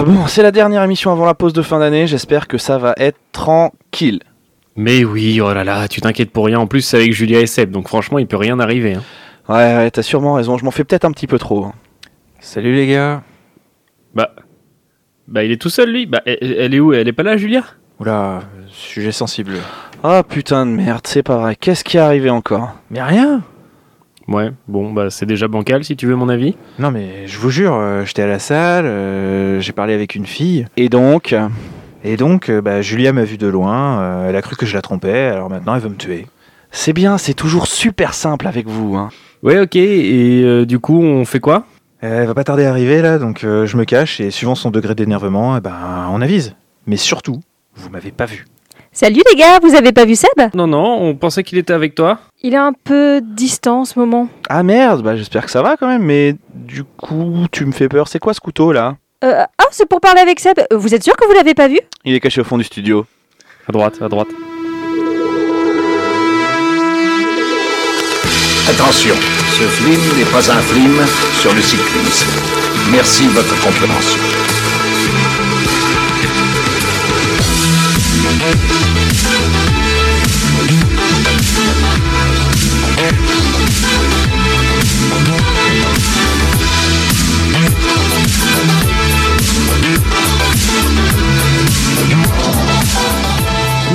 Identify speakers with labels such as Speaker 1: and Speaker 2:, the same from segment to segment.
Speaker 1: Ah bon, c'est la dernière émission avant la pause de fin d'année. J'espère que ça va être tranquille.
Speaker 2: Mais oui, oh là là, tu t'inquiètes pour rien. En plus, c'est avec Julia et Seb, donc franchement, il peut rien arriver. hein.
Speaker 1: Ouais, ouais, t'as sûrement raison. Je m'en fais peut-être un petit peu trop. hein.
Speaker 3: Salut les gars.
Speaker 2: Bah, bah, il est tout seul lui. Bah, elle, elle est où? Elle est pas là, Julia?
Speaker 3: Oula, sujet sensible.
Speaker 1: Ah putain de merde, c'est pas vrai. Qu'est-ce qui est arrivé encore?
Speaker 3: Mais rien
Speaker 2: Ouais. Bon, bah, c'est déjà bancal, si tu veux mon avis.
Speaker 3: Non mais je vous jure, euh, j'étais à la salle, euh, j'ai parlé avec une fille,
Speaker 1: Et donc
Speaker 3: et donc euh, bah, Julia m'a vu de loin, euh, elle a cru que je la trompais, alors maintenant elle veut me tuer.
Speaker 1: C'est bien, c'est toujours super simple avec vous. Hein.
Speaker 2: Ouais, ok. Et euh, du coup, on fait quoi?
Speaker 3: Elle va pas tarder à arriver là, donc euh, je me cache et suivant son degré d'énervement, eh ben, on avise. Mais surtout, vous m'avez pas vu.
Speaker 4: Salut les gars, vous avez pas vu Seb?
Speaker 2: Non, non, on pensait qu'il était avec toi.
Speaker 4: Il est un peu distant en ce moment.
Speaker 1: Ah merde, bah j'espère que ça va quand même. Mais du coup, tu me fais peur. C'est quoi ce couteau là?
Speaker 4: Euh, ah, c'est pour parler avec Seb. Vous êtes sûr que vous l'avez pas vu?
Speaker 1: Il est caché au fond du studio.
Speaker 2: À droite, à droite.
Speaker 5: Attention, ce film n'est pas un film sur le cyclisme. Merci de votre compréhension.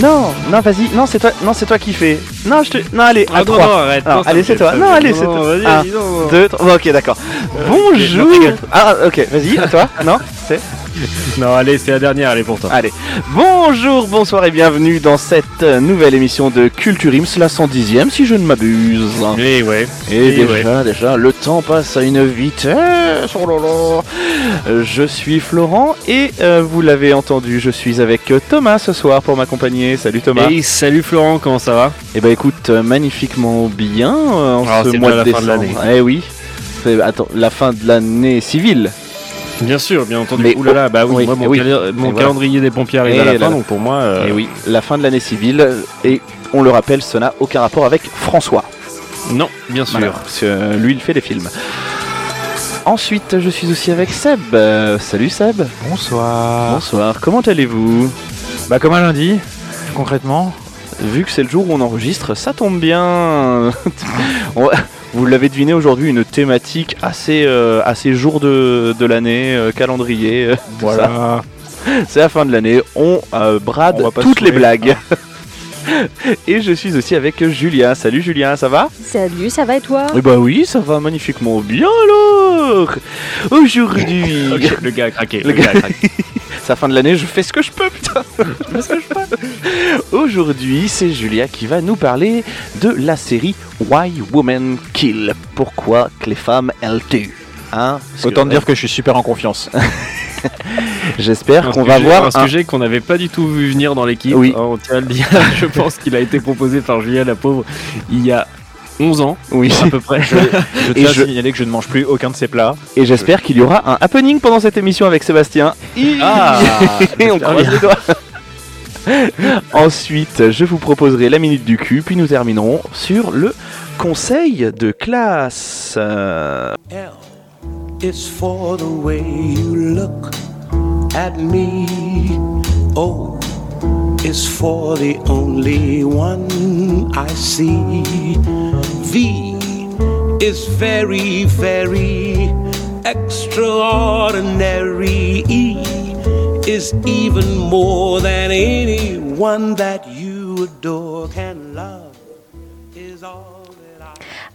Speaker 1: Non, non, vas-y. Non, c'est toi. Non, c'est toi qui fais. Non, je te. Non, allez. à
Speaker 2: Ah, non,
Speaker 1: trois.
Speaker 2: non, arrête.
Speaker 1: Alors,
Speaker 2: non, ça
Speaker 1: allez, c'est toi. Non, allez, c'est toi.
Speaker 2: Vas-y,
Speaker 1: Un,
Speaker 2: vas-y, non.
Speaker 1: Deux, trois. Ok, d'accord. Bonjour.
Speaker 2: rigole.
Speaker 1: Ah, ok. Vas-y. À toi. Non. C'est.
Speaker 2: Non, allez, c'est la dernière, elle est pour toi.
Speaker 1: Allez, bonjour, bonsoir et bienvenue dans cette nouvelle émission de Culture Ims, la 110e si je ne m'abuse.
Speaker 2: Et ouais.
Speaker 1: Et
Speaker 2: Et
Speaker 1: déjà, déjà, le temps passe à une vitesse. Oh là là. Je suis Florent et euh, vous l'avez entendu, je suis avec Thomas ce soir pour m'accompagner. Salut Thomas.
Speaker 2: Hey, salut Florent, comment ça va?
Speaker 1: Eh ben écoute, euh, magnifiquement bien euh, en
Speaker 2: Ah,
Speaker 1: ce mois de
Speaker 2: la fin de
Speaker 1: décembre.
Speaker 2: l'année.
Speaker 1: Eh oui. Attends, la fin de l'année civile.
Speaker 2: Bien sûr, bien entendu.
Speaker 1: Mais-
Speaker 2: Ouh là là, bah oui,
Speaker 1: oui,
Speaker 2: moi, mon,
Speaker 1: oui.
Speaker 2: mon
Speaker 1: Et voilà.
Speaker 2: calendrier des pompiers arrive
Speaker 1: Et
Speaker 2: à la fin,
Speaker 1: là.
Speaker 2: donc pour moi. euh,
Speaker 1: Eh oui, la fin de l'année civile et on le rappelle, ça n'a aucun rapport avec François.
Speaker 2: Non, bien sûr.
Speaker 1: Voilà, parce que lui, il fait des films. Ensuite, je suis aussi avec Seb. Euh, salut Seb.
Speaker 3: Bonsoir.
Speaker 1: Bonsoir. Comment allez-vous?
Speaker 3: Bah comme un lundi, concrètement.
Speaker 1: Vu que c'est le jour où on enregistre, ça tombe bien. On va- Vous l'avez deviné aujourd'hui, une thématique assez, euh, assez jour de, de l'année, euh, calendrier. euh, ça. C'est la fin de l'année. On brade
Speaker 3: On
Speaker 1: toutes les blagues. Et je suis aussi avec Julien. Salut Julien, ça va?
Speaker 4: Salut, ça va et toi?
Speaker 1: Eh bah oui, ça va magnifiquement bien alors. Aujourd'hui,
Speaker 2: le gars a craqué.
Speaker 1: Le
Speaker 2: Le, gars a craqué.
Speaker 1: c'est la fin de l'année, je fais ce que je peux, putain. Je fais ce que je peux. Aujourd'hui, c'est Julia qui va nous parler de la série Why Women Kill. Pourquoi que les femmes elles tuent Hein?
Speaker 3: Autant
Speaker 1: que-
Speaker 3: dire que je suis super en confiance.
Speaker 1: J'espère qu'on va voir
Speaker 2: un
Speaker 1: un-
Speaker 2: sujet qu'on n'avait pas du tout vu venir dans l'équipe.
Speaker 1: Oui.
Speaker 2: On tient à le dire. Je pense qu'il a été proposé par Julien, la pauvre, il y a 11 ans,
Speaker 1: Oui.
Speaker 2: à peu près.
Speaker 3: Je
Speaker 1: Et
Speaker 3: tiens à
Speaker 1: je-
Speaker 3: signaler que je ne mange plus aucun de ces plats.
Speaker 1: Et j'espère qu'il y aura un happening pendant cette émission avec Sébastien.
Speaker 2: Ah,
Speaker 1: Et on croise
Speaker 2: bien.
Speaker 1: les doigts. Ensuite, je vous proposerai la minute du cul, puis nous terminerons sur le conseil de classe. Euh,
Speaker 6: L is for the way you look at me. O is for the only one I see. V is very, very extraordinary. E is even more than anyone that you adore can love. Is all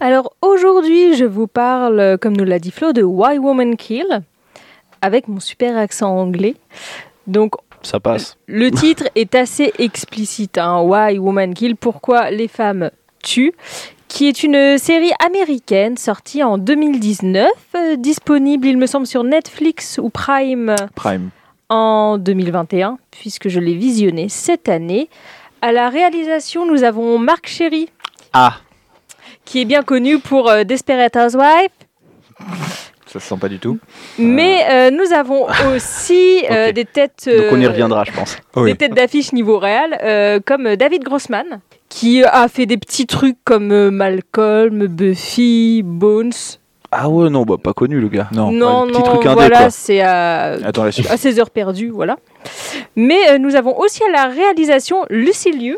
Speaker 4: Alors aujourd'hui, je vous parle, comme nous l'a dit Flo, de Why Women Kill, avec mon super accent anglais. Donc
Speaker 1: ça passe.
Speaker 4: le titre est assez explicite, hein, Why Women Kill, pourquoi les femmes tuent, qui est une série américaine sortie en 2019, euh, disponible il me semble sur Netflix ou Prime
Speaker 3: Prime.
Speaker 4: en 2021, puisque je l'ai visionné cette année. À la réalisation, nous avons Marc Chéry,
Speaker 1: Ah,
Speaker 4: qui est bien connu pour euh, Desperate Housewives.
Speaker 3: Ça se sent pas du tout.
Speaker 4: Mais euh, nous avons aussi euh, des têtes,
Speaker 1: donc on y
Speaker 4: euh,
Speaker 1: reviendra, je pense.
Speaker 4: des têtes d'affiche niveau réel, euh, comme David Grossman, qui a fait des petits trucs comme euh, Malcolm, Buffy, Bones.
Speaker 1: Ah ouais, non, bah pas connu le gars.
Speaker 3: Non.
Speaker 4: non,
Speaker 1: petit
Speaker 4: non,
Speaker 1: truc indé,
Speaker 4: voilà,
Speaker 1: quoi.
Speaker 4: c'est à,
Speaker 3: Attends,
Speaker 4: à 16 heures perdues, voilà. Mais euh, nous avons aussi à la réalisation Lucie Lieu,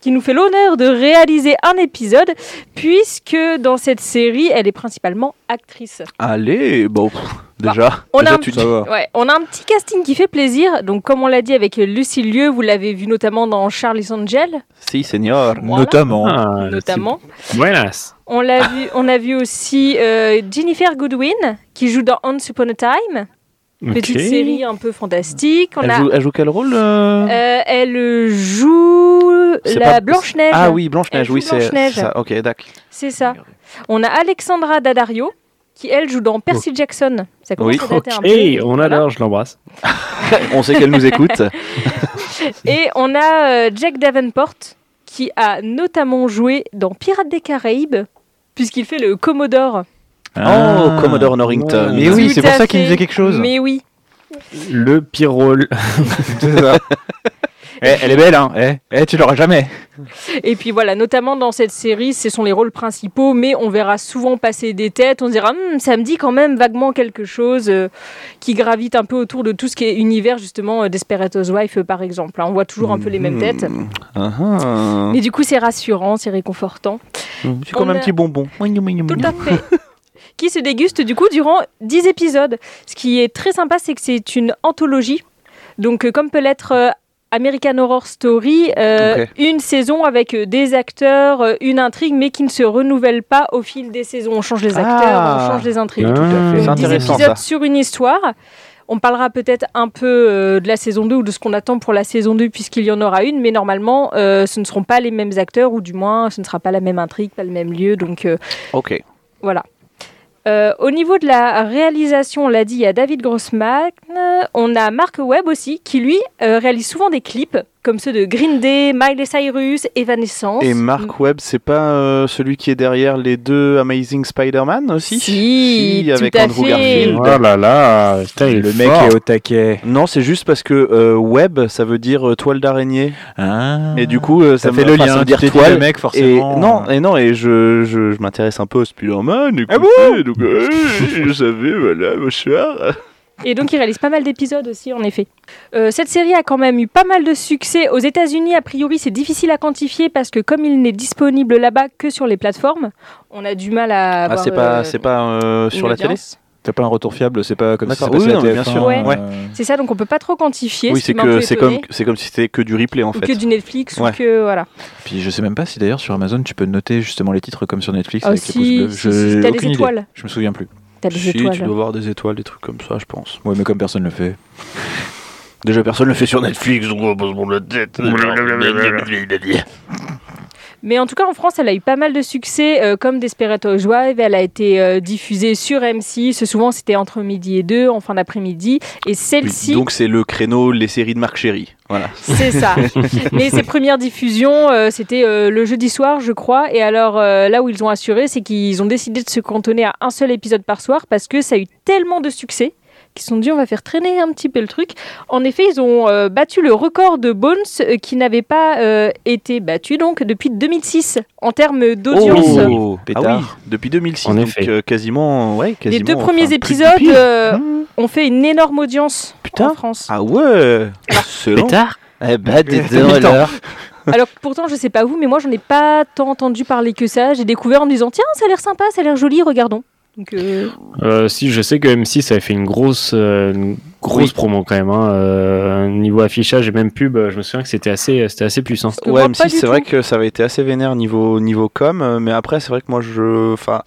Speaker 4: qui nous fait l'honneur de réaliser un épisode, puisque dans cette série, elle est principalement actrice.
Speaker 1: Allez, bon, pff, déjà,
Speaker 4: Bah, on
Speaker 1: déjà
Speaker 4: a un
Speaker 1: tu
Speaker 4: petit-
Speaker 1: dis.
Speaker 4: Ouais, on a un petit casting qui fait plaisir. Donc, comme on l'a dit avec Lucie Lieu, vous l'avez vu notamment dans Charlie's Angel,
Speaker 1: Si, senior.
Speaker 4: Voilà.
Speaker 3: Notamment.
Speaker 2: Ah,
Speaker 4: notamment.
Speaker 2: Buenas.
Speaker 4: On l'a vu, on a vu aussi euh, Jennifer Goodwin qui joue dans Once Upon a Time, petite série un peu fantastique. On
Speaker 1: Elle,
Speaker 4: a,
Speaker 1: joue, elle joue quel rôle euh
Speaker 4: euh, elle joue la
Speaker 1: pas-
Speaker 4: Blanche Neige.
Speaker 1: Ah oui, Blanche-Neige, oui, c'est
Speaker 4: Blanche-Neige.
Speaker 1: c'est ça. Ok, d'accord.
Speaker 4: c'est ça. On a Alexandra Daddario qui elle joue dans Percy Jackson. Ça commence
Speaker 1: Oui.
Speaker 4: à dater un peu.
Speaker 2: Hey, on
Speaker 4: Voilà.
Speaker 2: adore, je l'embrasse.
Speaker 1: On sait qu'elle nous écoute.
Speaker 4: Et on a euh, Jack Davenport qui a notamment joué dans Pirates des Caraïbes puisqu'il fait le Commodore.
Speaker 1: Oh, Commodore Norrington.
Speaker 3: Ah. Mais oui, c'est pour ça qu'il me disait quelque chose.
Speaker 4: Mais oui.
Speaker 2: Le pire rôle.
Speaker 3: C'est ça. Eh, elle est belle, hein. Eh, eh, tu l'auras jamais.
Speaker 4: Et puis voilà, notamment dans cette série, ce sont les rôles principaux, mais on verra souvent passer des têtes. On se dira, Hum, ça me dit quand même vaguement quelque chose euh, qui gravite un peu autour de tout ce qui est univers, justement, euh, Desperate Housewives, euh, par exemple. hein. On voit toujours un peu les mêmes têtes.
Speaker 1: Hmm. Ah, ah.
Speaker 4: Mais du coup, c'est rassurant, c'est réconfortant.
Speaker 1: C'est comme un
Speaker 4: a-
Speaker 1: petit bonbon.
Speaker 4: Tout à fait. qui se déguste du coup durant 10 épisodes. Ce qui est très sympa, c'est que c'est une anthologie. Donc, euh, comme peut l'être euh, American Horror Story, euh, une saison avec des acteurs, une intrigue, mais qui ne se renouvelle pas au fil des saisons. On change les acteurs,
Speaker 1: Ah.
Speaker 4: on change les intrigues.
Speaker 2: Tout à fait.
Speaker 4: Donc, 10
Speaker 1: intéressant
Speaker 4: épisodes
Speaker 1: ça.
Speaker 4: sur une histoire. On parlera peut-être un peu euh, de la saison 2 ou de ce qu'on attend pour la saison 2 puisqu'il y en aura une, mais normalement euh, ce ne seront pas les mêmes acteurs ou du moins ce ne sera pas la même intrigue, pas le même lieu. Donc
Speaker 1: Ok.
Speaker 4: voilà. Euh, au niveau de la réalisation, on l'a dit, il y a David Grossman. Euh, On a Mark Webb aussi, qui lui euh, réalise souvent des clips, comme ceux de Green Day, Miley Cyrus, Evanescence.
Speaker 1: Et Mark Webb, c'est pas euh, celui qui est derrière les deux Amazing Spider-Man aussi
Speaker 4: Si, tout
Speaker 1: avec
Speaker 4: à
Speaker 1: Andrew
Speaker 4: fait.
Speaker 1: Garfield.
Speaker 2: Oh là là, putain, il
Speaker 3: Le
Speaker 2: est
Speaker 3: mec
Speaker 2: fort.
Speaker 3: est au taquet.
Speaker 1: Non, c'est juste parce que euh, web, ça veut dire euh, toile d'araignée.
Speaker 3: Ah.
Speaker 1: Et du coup, euh, ça,
Speaker 3: ça fait le lien.
Speaker 1: ça veut dire toile.
Speaker 3: le mec,
Speaker 1: Et
Speaker 3: forcément.
Speaker 1: non, et non, et je, je, je m'intéresse un peu au Spider-Man.
Speaker 3: Ah
Speaker 1: écoutez, donc, euh, je savais, voilà, bonsoir.
Speaker 4: Et donc, il réalise pas mal d'épisodes aussi, en effet. Euh, cette série a quand même eu pas mal de succès. Aux États-Unis, a priori, c'est difficile à quantifier parce que comme il n'est disponible là-bas que sur les plateformes, on a du mal à
Speaker 1: Ah, c'est pas,
Speaker 4: euh,
Speaker 1: c'est pas euh, sur la télé.
Speaker 3: T'as pas un retour fiable, c'est pas comme si ça
Speaker 1: oui, non, mais
Speaker 3: TF1,
Speaker 1: bien sûr.
Speaker 4: Ouais.
Speaker 3: euh,
Speaker 4: C'est ça, donc on peut pas trop quantifier.
Speaker 1: Oui,
Speaker 4: ce
Speaker 1: c'est que c'est comme, c'est comme si c'était que du replay en
Speaker 4: Ou
Speaker 1: fait.
Speaker 4: que du Netflix
Speaker 1: Ouais.
Speaker 4: ou que voilà.
Speaker 3: Puis je sais même pas si d'ailleurs sur Amazon tu peux noter justement les titres comme sur Netflix
Speaker 4: Ah
Speaker 3: avec
Speaker 4: si,
Speaker 3: les pouces bleus.
Speaker 4: si,
Speaker 3: Je-
Speaker 4: si,
Speaker 3: aucune
Speaker 4: des
Speaker 3: idée.
Speaker 4: étoiles.
Speaker 3: Je me souviens plus.
Speaker 4: T'as des
Speaker 1: Si, tu dois voir des étoiles, des trucs comme ça, je pense.
Speaker 3: Ouais, mais comme personne le fait.
Speaker 1: Déjà, personne le fait sur Netflix, donc on va pas se prendre la tête.
Speaker 4: Mais en tout cas, en France, elle a eu pas mal de succès, euh, comme Desperate Housewives. Elle a été euh, diffusée sur M6. Souvent, c'était entre midi et deux, en fin d'après-midi. Et celle-ci,
Speaker 1: donc c'est le créneau les séries de Marc Chéry. Voilà.
Speaker 4: c'est ça. Mais ses premières diffusions, euh, c'était le jeudi soir, je crois. Et alors, là où ils ont assuré, c'est qu'ils ont décidé de se cantonner à un seul épisode par soir parce que ça a eu tellement de succès qu'ils se sont dit on va faire traîner un petit peu le truc. En effet, ils ont euh, battu le record de Bones euh, qui n'avait pas euh, été battu donc depuis 2006 en termes d'audience.
Speaker 1: Oh,
Speaker 3: Pétard.
Speaker 1: Ah oui, depuis 2006.
Speaker 2: En
Speaker 1: donc,
Speaker 2: effet.
Speaker 1: euh, quasiment, ouais,
Speaker 4: Les deux premiers épisodes euh,
Speaker 1: Mmh.
Speaker 4: ont fait une énorme audience
Speaker 1: Putain.
Speaker 4: en France.
Speaker 1: Ah ouais Excellent.
Speaker 2: Pétard
Speaker 1: Eh bah, donc
Speaker 3: Pétard.
Speaker 1: alors.
Speaker 4: Alors pourtant, je sais pas vous, mais moi, j'en ai pas tant entendu parler que ça. J'ai découvert en me disant tiens, ça a l'air sympa, ça a l'air joli, regardons. Donc, euh,
Speaker 2: Euh, si, je sais que M6 avait fait une grosse, euh, une grosse
Speaker 1: Oui.
Speaker 2: promo quand même. Hein, euh, niveau affichage et même pub, je me souviens que c'était assez, c'était assez puissant.
Speaker 1: Ouais,
Speaker 4: moi,
Speaker 1: M6,
Speaker 4: pas du
Speaker 1: c'est vrai que ça avait été assez vénère niveau, niveau com, mais après, c'est vrai que moi, je. Enfin.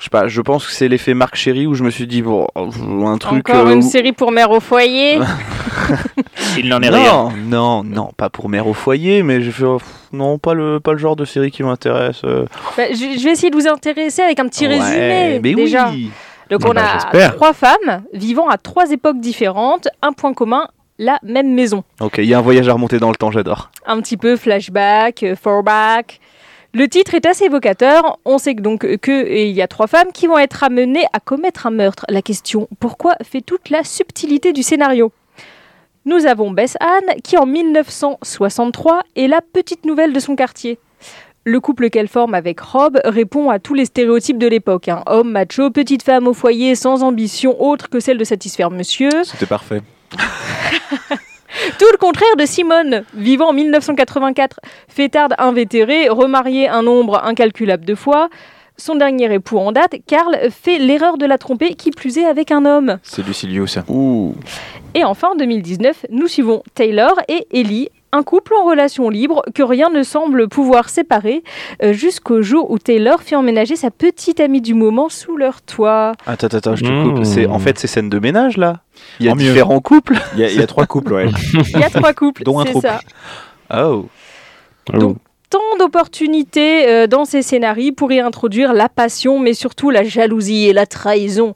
Speaker 1: Je sais pas, je pense que c'est l'effet Marc Chéry où je me suis dit, bon, un truc.
Speaker 4: encore
Speaker 1: euh,
Speaker 4: une
Speaker 1: où-
Speaker 4: série pour mère au foyer.
Speaker 3: Il n'en
Speaker 1: non, non, non, pas pour mère au foyer, mais j'ai fait, oh, non, pas le, pas le genre de série qui m'intéresse. euh.
Speaker 4: Bah, je, je vais essayer de vous intéresser avec un petit
Speaker 1: Ouais,
Speaker 4: résumé
Speaker 1: mais
Speaker 4: déjà.
Speaker 1: oui.
Speaker 4: Donc on
Speaker 2: bah,
Speaker 4: a trois femmes vivant à trois époques différentes, un point commun, la même maison.
Speaker 1: Ok, il y a un voyage à remonter dans le temps, j'adore.
Speaker 4: un petit peu flashback, euh, throwback. Le titre est assez évocateur. On sait que donc euh, que et il y a trois femmes qui vont être amenées à commettre un meurtre. La question pourquoi fait toute la subtilité du scénario? Nous avons Bess Anne qui en 1963 est la petite nouvelle de son quartier. Le couple qu'elle forme avec Rob répond à tous les stéréotypes de l'époque. hein. Homme macho, petite femme au foyer, sans ambition autre que celle de satisfaire monsieur.
Speaker 3: C'était parfait.
Speaker 4: Tout le contraire de Simone, vivant en 1984, fêtarde invétérée, remariée un nombre incalculable de fois. Son dernier époux en date, Karl, fait l'erreur de la tromper, qui plus est avec un homme.
Speaker 3: C'est Lucilius.
Speaker 1: Ouh.
Speaker 4: Et enfin, en 2019, nous suivons Taylor et Ellie, un couple en relation libre que rien ne semble pouvoir séparer, euh, jusqu'au jour où Taylor fait emménager sa petite amie du moment sous leur toit.
Speaker 1: Attends, attends, attends, je te
Speaker 2: Mmh.
Speaker 1: coupe. C'est, en fait, c'est scène de ménage là. Il y a
Speaker 3: En mieux.
Speaker 1: différents couples.
Speaker 3: Il y, a- il y a trois couples, ouais.
Speaker 4: Il y a trois couples,
Speaker 3: Dont un
Speaker 4: c'est ça.
Speaker 1: Oh.
Speaker 4: Donc, tant d'opportunités euh, dans ces scénarios pour y introduire la passion, mais surtout la jalousie et la trahison.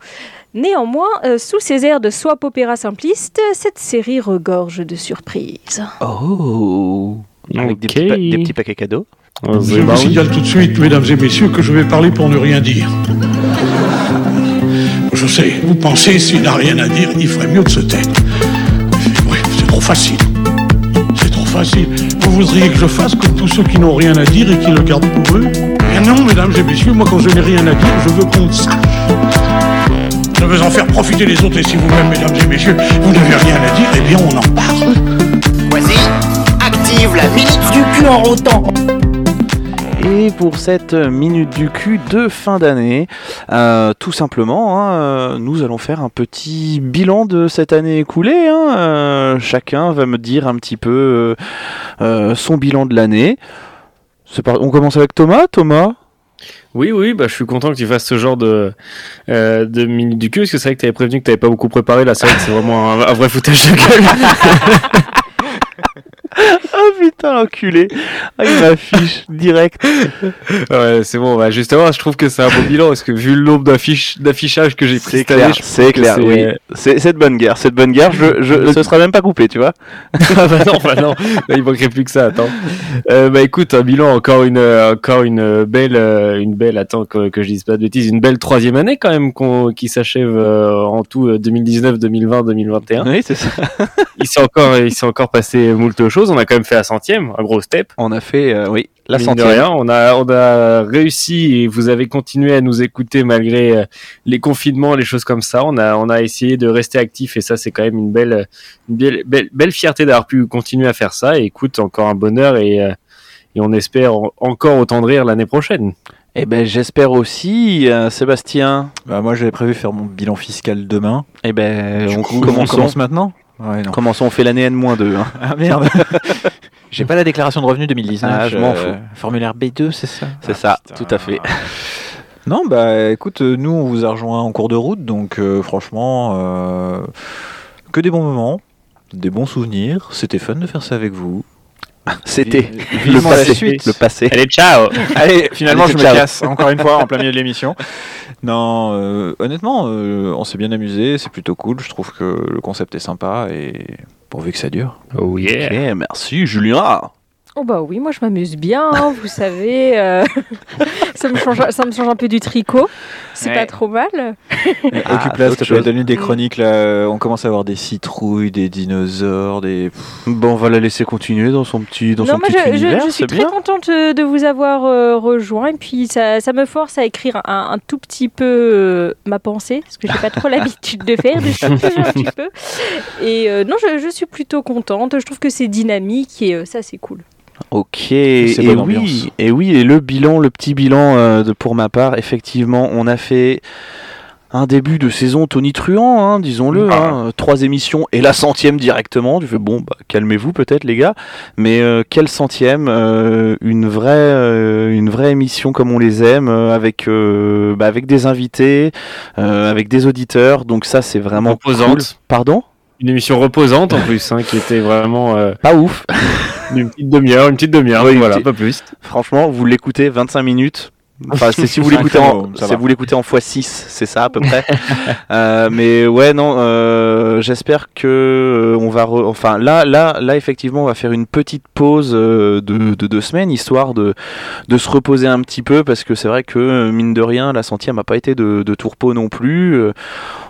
Speaker 4: Néanmoins, euh, sous ces airs de swap opéra simpliste, cette série regorge de surprises.
Speaker 1: Oh. Avec des, petits pa- des petits paquets cadeaux.
Speaker 2: Euh,
Speaker 7: Je vous signale tout de suite, mesdames et messieurs, que je vais parler pour ne rien dire. Je sais, vous pensez, s'il n'a rien à dire, il ferait mieux de se taire. Oui, c'est trop facile. C'est trop facile. Vous voudriez que je fasse comme tous ceux qui n'ont rien à dire et qui le gardent pour eux Eh non, mesdames et messieurs, moi quand je n'ai rien à dire, je veux qu'on le sache. Je veux en faire profiter les autres et si vous-même, mesdames et messieurs, vous n'avez rien à dire, eh bien on en parle.
Speaker 8: Vas-y, active la minute du cul en rotant.
Speaker 1: Et pour cette minute du cul de fin d'année, euh, tout simplement, hein, euh, nous allons faire un petit bilan de cette année écoulée. hein. Euh, chacun va me dire un petit peu euh, son bilan de l'année. On commence avec Thomas. Thomas?
Speaker 2: Oui, oui, bah, je suis content que tu fasses ce genre de, euh, de minute du cul, parce que c'est vrai que tu avais prévenu que tu pas beaucoup préparé. Là, c'est vrai que c'est vraiment un, un vrai foutage de gueule.
Speaker 1: Ah putain, l'enculé ah, Il m'affiche direct.
Speaker 2: ouais, c'est bon, bah, justement, je trouve que c'est un beau bilan, parce que vu le nombre d'affiches- d'affichages que j'ai pris
Speaker 1: C'est
Speaker 2: cette année, je
Speaker 1: c'est clair,
Speaker 2: c'est-
Speaker 1: oui. C'est c'est de bonne guerre, c'est de bonne guerre. Je, je, ce sera même pas coupé, tu vois.
Speaker 2: ah bah non, bah non, Là, il manquerait plus que ça. Attends. Euh, bah écoute, un bilan encore une, encore une belle, euh, une belle. Attends que, que je dise pas de bêtises, une belle troisième année quand même qu'on- qui s'achève euh, en tout euh, 2019, 2020, 2021.
Speaker 1: Oui, c'est ça.
Speaker 2: Il s'est encore, il s'est encore passé moult choses. On a quand même fait la centième, un gros step.
Speaker 1: On a fait, euh, oui, la
Speaker 2: Mine de
Speaker 1: centième.
Speaker 2: rien, on a, on a réussi et vous avez continué à nous écouter malgré euh, les confinements, les choses comme ça. On a, on a essayé de rester actif et ça, c'est quand même une belle, une belle, belle, belle fierté d'avoir pu continuer à faire ça. Et écoute, encore un bonheur et, euh, et on espère en- encore autant de rire l'année prochaine.
Speaker 1: Eh ben, j'espère aussi, euh, Sébastien.
Speaker 3: Bah, moi, j'avais prévu faire mon bilan fiscal demain.
Speaker 1: Eh ben,
Speaker 3: coup, on commence maintenant Ouais, non.
Speaker 1: Commençons, on fait l'année N-2. Hein.
Speaker 3: Ah merde J'ai pas la déclaration de revenus 2019.
Speaker 1: Ah, je m'en
Speaker 3: euh,
Speaker 1: fous.
Speaker 3: Formulaire B2, c'est ça?
Speaker 1: C'est
Speaker 3: Ah,
Speaker 1: ça,
Speaker 3: putain.
Speaker 1: tout à fait.
Speaker 3: Non, bah écoute, nous on vous a rejoint en cours de route, donc euh, franchement, euh, que des bons moments, des bons souvenirs. C'était fun de faire ça avec vous.
Speaker 1: C'était le passé.
Speaker 3: suite.
Speaker 1: Le passé.
Speaker 2: Allez, ciao
Speaker 3: Allez, finalement
Speaker 1: Allez,
Speaker 3: je me casse encore une fois en plein milieu de l'émission. Non, euh, honnêtement, euh, on s'est bien amusé, c'est plutôt cool. Je trouve que le concept est sympa et pourvu que ça dure.
Speaker 2: Oh yeah
Speaker 1: merci Julien.
Speaker 4: Oh bah oui, moi je m'amuse bien, hein, vous savez. euh, ça, me change, ça me change un peu du tricot. C'est
Speaker 1: Ouais.
Speaker 4: pas trop mal.
Speaker 1: Ah,
Speaker 3: te plaît,
Speaker 1: choses.
Speaker 3: donne-nous des chroniques là. On commence à avoir des citrouilles, des dinosaures, des.
Speaker 1: Bon, on va la laisser continuer dans son petit, dans
Speaker 4: non,
Speaker 1: son
Speaker 4: moi
Speaker 1: petit
Speaker 4: je, je-
Speaker 1: univers.
Speaker 4: je suis
Speaker 1: c'est
Speaker 4: très
Speaker 1: bien.
Speaker 4: contente euh, de vous avoir euh, rejoint. Et puis ça, ça me force à écrire un, un tout petit peu euh, ma pensée, parce que j'ai pas trop l'habitude de faire, de chuter un petit peu. Et euh, non, je, je suis plutôt contente. Je trouve que c'est dynamique et euh, ça c'est cool.
Speaker 1: Ok, et oui, et oui, et le bilan, le petit bilan euh, de, pour ma part, effectivement, on a fait un début de saison tonitruant, hein, disons-le,
Speaker 3: Ah.
Speaker 1: hein, trois émissions et la centième directement. Tu fais bon, bah, calmez-vous peut-être les gars, mais euh, quelle centième euh, Une vraie, euh, une vraie émission comme on les aime, avec, bah, avec des invités, avec des auditeurs. Donc ça, c'est vraiment
Speaker 2: Reposante.
Speaker 1: cool. Pardon?
Speaker 2: Une émission reposante en plus, hein, qui était vraiment
Speaker 1: Pas ouf.
Speaker 2: une petite demi-heure, une petite demi-heure,
Speaker 1: Oui,
Speaker 2: voilà,
Speaker 1: petit-
Speaker 2: pas plus.
Speaker 1: Franchement, vous l'écoutez 25 minutes. Enfin, c'est si vous l'écoutez en, si vous l'écoutez en x6, c'est ça à peu près. Euh, mais ouais, non, euh, j'espère que euh, on va, re- enfin là, là, là, effectivement, on va faire une petite pause de, de deux semaines, histoire de, de se reposer un petit peu, parce que c'est vrai que mine de rien, la centième n'a pas été de, de tourpeau non plus.
Speaker 2: Oh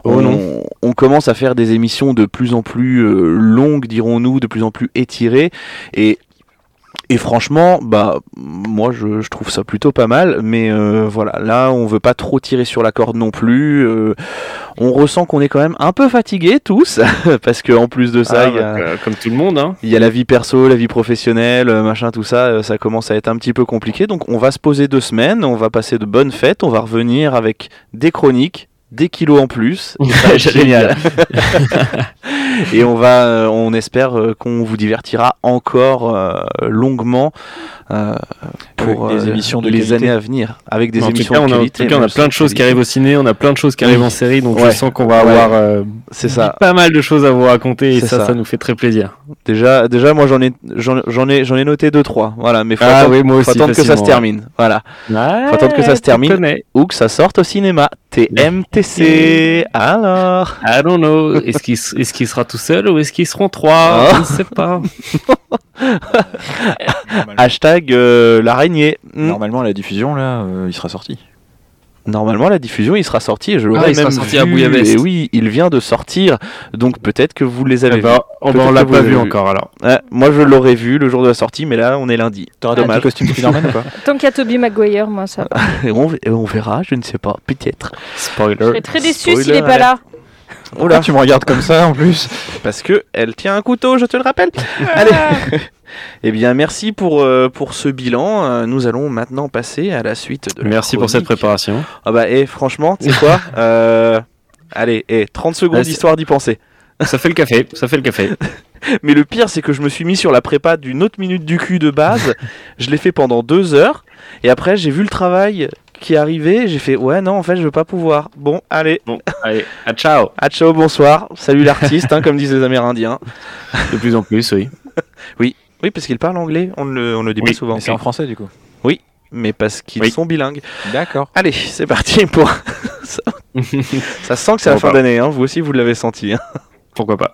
Speaker 1: on,
Speaker 2: non.
Speaker 1: on commence à faire des émissions de plus en plus longues, dirons-nous, de plus en plus étirées, et Et franchement, bah moi je, je trouve ça plutôt pas mal, mais euh, voilà, là on veut pas trop tirer sur la corde non plus. euh, on ressent qu'on est quand même un peu fatigués tous, parce que en plus de ça,
Speaker 2: Ah,
Speaker 1: il y a-
Speaker 2: bah, euh, comme tout le monde, hein.
Speaker 1: il y a la vie perso, la vie professionnelle, euh, machin, tout ça, ça commence à être un petit peu compliqué. Donc on va se poser deux semaines, on va passer de bonnes fêtes, on va revenir avec des chroniques, des kilos en plus. Et ça va être génial. et on va, euh, on espère euh, qu'on vous divertira encore euh, longuement euh, pour
Speaker 3: des émissions de
Speaker 1: les
Speaker 3: qualité.
Speaker 1: années à venir, avec des
Speaker 2: En tout
Speaker 1: émissions
Speaker 2: cas, on
Speaker 1: de
Speaker 2: a, en
Speaker 1: qualité.
Speaker 2: tout cas, on a plein de choses qui arrivent au ciné, on a plein de choses qui arrivent
Speaker 1: Oui.
Speaker 2: en série, donc
Speaker 1: Ouais.
Speaker 2: je sens qu'on va
Speaker 1: Ouais.
Speaker 2: avoir euh,
Speaker 1: C'est ça.
Speaker 2: pas mal de choses à vous raconter et ça, ça,
Speaker 1: ça.
Speaker 2: nous fait très plaisir.
Speaker 1: Déjà, déjà, moi j'en ai, j'en, ai, j'en ai noté deux trois. Voilà, mais faut
Speaker 2: Ah
Speaker 1: attendre,
Speaker 2: oui, moi
Speaker 1: faut
Speaker 2: aussi,
Speaker 1: attendre que ça se termine. Voilà.
Speaker 2: Faut
Speaker 1: attendre que ça se termine.
Speaker 2: Connais.
Speaker 1: ou que ça sorte au cinéma. TMTC. Alors
Speaker 2: I don't know. Est-ce qu'il est qu'il sera tout seul ou est-ce qu'ils seront trois?
Speaker 1: Oh.
Speaker 2: Je ne sais pas.
Speaker 1: Hashtag euh, l'araignée. Hmm.
Speaker 3: Normalement, à la diffusion, là, euh, il sera sorti.
Speaker 1: Normalement, la diffusion, il sera sorti et je l'aurais
Speaker 2: Ah, il sera
Speaker 1: même
Speaker 2: sorti
Speaker 1: vu.
Speaker 2: à Bouillabaisse.
Speaker 1: Et oui, il vient de sortir. Donc peut-être que vous les avez
Speaker 2: Eh ben,
Speaker 1: vus.
Speaker 2: on
Speaker 1: que
Speaker 2: l'a pas vu
Speaker 1: vu.
Speaker 2: encore alors.
Speaker 1: Ouais, moi, je l'aurais vu le jour de la sortie, mais là, on est lundi.
Speaker 3: T'auras des
Speaker 1: Dommage.
Speaker 3: Spider-Man ou pas
Speaker 4: Tant qu'il y a Toby Maguire, moi ça va.
Speaker 1: Et on, on verra, je ne sais pas, peut-être.
Speaker 4: Je
Speaker 2: Spoiler.
Speaker 4: serais très déçu s'il est pas là.
Speaker 3: Oula, tu me regardes comme ça en plus.
Speaker 1: Parce que elle tient un couteau, je te le rappelle. Allez. eh bien, merci pour, euh, pour ce bilan. Euh, nous allons maintenant passer à la suite de la
Speaker 2: Merci pour cette
Speaker 1: chronique.
Speaker 2: préparation.
Speaker 1: Ah bah, et franchement, tu sais quoi Euh, Allez, et 30 secondes
Speaker 2: Ah, c'est-
Speaker 1: d'histoire d'y penser.
Speaker 2: Ça fait le café. Ça fait le café.
Speaker 1: Mais le pire, c'est que je me suis mis sur la prépa d'une autre minute du cul de base. je l'ai fait pendant deux heures. Et après, j'ai vu le travail qui arrivait. J'ai fait, ouais, non, en fait, je veux pas pouvoir. Bon, allez.
Speaker 2: Bon, allez, à ciao.
Speaker 1: À ciao, bonsoir. Salut l'artiste, hein, comme disent les Amérindiens.
Speaker 2: De plus en plus, oui.
Speaker 1: Oui, parce qu'ils parlent anglais, on ne le, on le dit pas
Speaker 2: Oui,
Speaker 1: souvent.
Speaker 3: Mais c'est en français du coup.
Speaker 1: Mais parce qu'ils
Speaker 2: Oui.
Speaker 1: sont bilingues.
Speaker 3: D'accord.
Speaker 1: Allez, c'est parti pour. ça, ça sent que c'est la fin
Speaker 2: pas.
Speaker 1: d'année, hein. vous aussi vous l'avez senti. hein.
Speaker 2: Pourquoi pas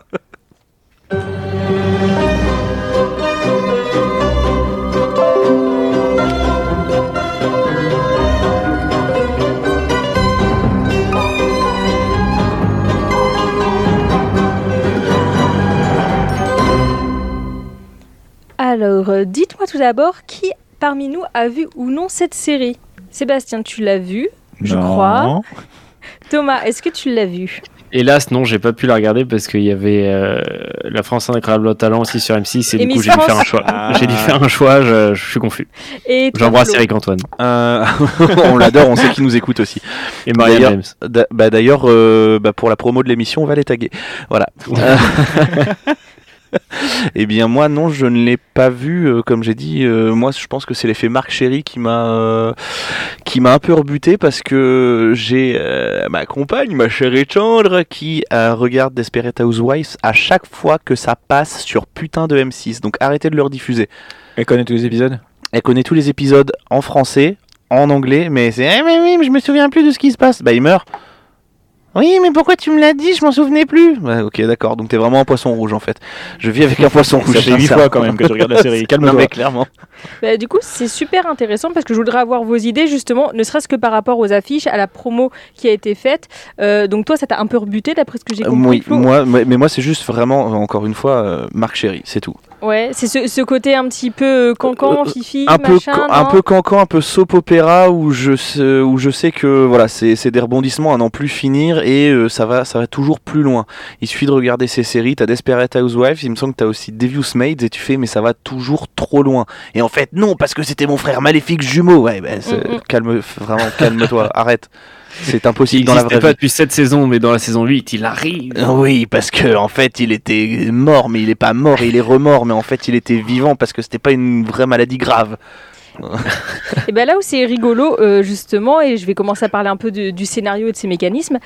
Speaker 4: Alors, euh, dites-moi tout d'abord qui parmi nous a vu ou non cette série? Sébastien, tu l'as vue, je
Speaker 3: Non.
Speaker 4: crois. Thomas, est-ce que tu l'as vue
Speaker 2: Hélas, non, j'ai pas pu la regarder parce qu'il y avait euh, la France incroyable au talent aussi sur M6 et,
Speaker 4: Et
Speaker 2: du coup j'ai dû faire un choix.
Speaker 3: Ah.
Speaker 2: J'ai dû faire un choix, je, je suis confus. J'embrasse Eric Antoine
Speaker 1: Euh, on l'adore, on sait qu'il nous écoute aussi.
Speaker 2: et Maria
Speaker 1: D'ailleurs-
Speaker 2: James.
Speaker 1: Bah, D'ailleurs, euh, bah, pour la promo de l'émission, on va les taguer. Voilà. Eh bien, moi, non, je ne l'ai pas vu. euh, comme j'ai dit, euh, moi, je pense que c'est l'effet Marc Chéry qui m'a euh, qui m'a un peu rebuté parce que j'ai ma compagne, ma chérie Chandre, qui euh, regarde Desperate Housewives à chaque fois que ça passe sur putain de M6. Donc, arrêtez de leur diffuser.
Speaker 3: Elle connaît tous les épisodes?
Speaker 1: Elle connaît tous les épisodes en français, en anglais, mais c'est Eh, mais oui, mais je me souviens plus de ce qui se passe. Bah il meurt. Oui, mais pourquoi tu me l'as dit? Je m'en souvenais plus. Ouais, ok, d'accord. Donc t'es vraiment un poisson rouge en fait. Je vis avec un poisson rouge.
Speaker 3: Ça fait huit fois quand même que tu regardes la série. Calme-toi.
Speaker 1: mais clairement.
Speaker 4: Bah, du coup, c'est super intéressant parce que je voudrais avoir vos idées justement, ne serait-ce que par rapport aux affiches, à la promo qui a été faite. Euh, donc toi, ça t'a un peu rebuté d'après ce que j'ai
Speaker 1: Euh,
Speaker 4: compris.
Speaker 1: oui, moi, mais mais moi c'est juste vraiment encore une fois euh, Marc Chéry, c'est tout.
Speaker 4: Ouais, c'est ce, ce côté un petit peu euh, cancan,
Speaker 1: Euh,
Speaker 4: fifi,
Speaker 1: un peu
Speaker 4: machin.
Speaker 1: un peu cancan, un peu soap opéra où je sais, où je sais que voilà c'est des rebondissements à n'en plus finir et euh, ça va ça va toujours plus loin. Il suffit de regarder ces séries, t'as Desperate Housewives, il me semble que t'as aussi Devious Maids et tu fais mais ça va toujours trop loin. Et en fait non parce que c'était mon frère maléfique jumeau. Ouais
Speaker 4: Mm, mm.
Speaker 1: calme vraiment calme-toi, arrête. C'est impossible
Speaker 2: Il
Speaker 1: dans la vraie
Speaker 2: pas
Speaker 1: vie.
Speaker 2: depuis cette saison, mais dans la saison 8, il arrive.
Speaker 1: Oui, parce que en fait, il était mort, mais il est pas mort, il est remort, mais en fait, il était vivant parce que c'était pas une vraie maladie grave.
Speaker 4: Et bien là où c'est rigolo, euh, justement, et je vais commencer à parler un peu de- du scénario et de ses mécanismes,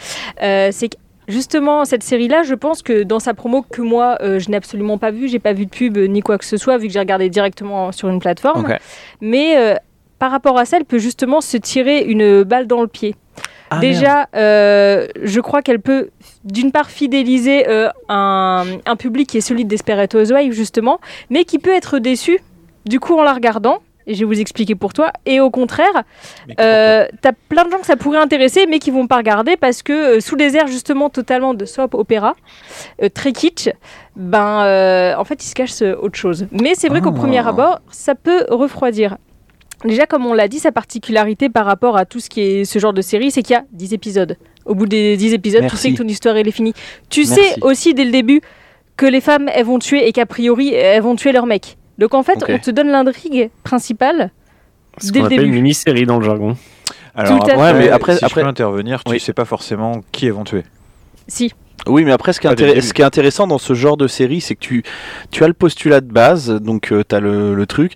Speaker 4: euh, c'est que justement cette série-là, je pense que dans sa promo que moi, euh, je n'ai absolument pas vu, j'ai pas vu de pub ni quoi que ce soit, vu que j'ai regardé directement sur une plateforme. Mais euh, par rapport à ça, elle peut justement se tirer une balle dans le pied.
Speaker 1: Ah,
Speaker 4: Déjà, euh, je crois qu'elle peut, d'une part, fidéliser euh, un, un public qui est celui de Desperate Housewives, justement, mais qui peut être déçu, du coup, en la regardant, Et je vais vous expliquer pour toi. Et au contraire, euh, t'as plein de gens que ça pourrait intéresser, mais qui vont pas regarder parce que euh, sous les airs justement totalement de soap opéra, euh, très kitsch, ben en fait ils se cachent euh, autre chose. Mais c'est vrai qu'au
Speaker 3: Ah.
Speaker 4: premier abord, ça peut refroidir. Déjà, comme on l'a dit, sa particularité par rapport à tout ce qui est ce genre de série, c'est qu'il y a 10 épisodes. Au bout des 10 épisodes, tu sais que ton histoire elle est finie. Tu
Speaker 1: Merci.
Speaker 4: sais aussi dès le début que les femmes elles vont tuer et qu'a priori elles vont tuer leur mec. Donc en fait, on te donne l'intrigue principale
Speaker 2: Ce
Speaker 4: dès le
Speaker 2: appelle une
Speaker 4: début.
Speaker 2: mini-série dans le jargon.
Speaker 3: Alors
Speaker 4: Tout à
Speaker 3: après,
Speaker 1: fait. Ouais, mais après-
Speaker 3: si
Speaker 1: après-
Speaker 3: je peux intervenir, tu
Speaker 1: Oui.
Speaker 3: sais pas forcément qui elles vont tuer.
Speaker 4: Si.
Speaker 1: Oui, mais après, ce qui, est
Speaker 3: début.
Speaker 1: ce qui est intéressant dans ce genre de série, c'est que tu, tu as le postulat de base, donc tu as le, le truc,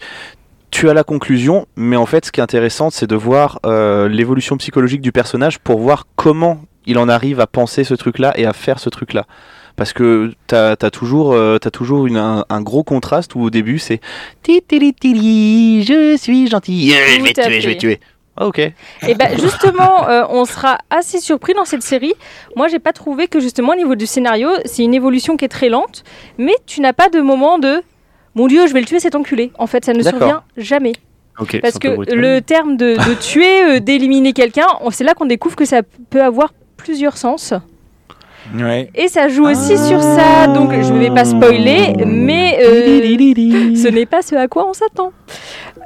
Speaker 1: tu as la conclusion, mais en fait, ce qui est intéressant, c'est de voir euh, l'évolution psychologique du personnage pour voir comment il en arrive à penser ce truc-là et à faire ce truc-là. Parce que t'as as toujours, euh, t'as toujours une, un, un gros contraste où au début c'est Ti, ti, li, ti, li, je suis gentil, Euh, je vais tuer, je vais tuer. Ah, ok.
Speaker 4: Et ben justement, euh, on sera assez surpris dans cette série. Moi, j'ai pas trouvé que justement au niveau du scénario, c'est une évolution qui est très lente, mais tu n'as pas de moment de mon Dieu, je vais le tuer cet enculé. En fait, ça ne survient jamais. Parce que
Speaker 2: brutal.
Speaker 4: le terme de, de tuer, euh, d'éliminer quelqu'un, on- c'est là qu'on découvre que ça peut avoir plusieurs sens.
Speaker 3: Ouais.
Speaker 4: Et ça joue aussi sur ça, donc je ne vais pas spoiler, mais euh, ce n'est pas ce à quoi on s'attend.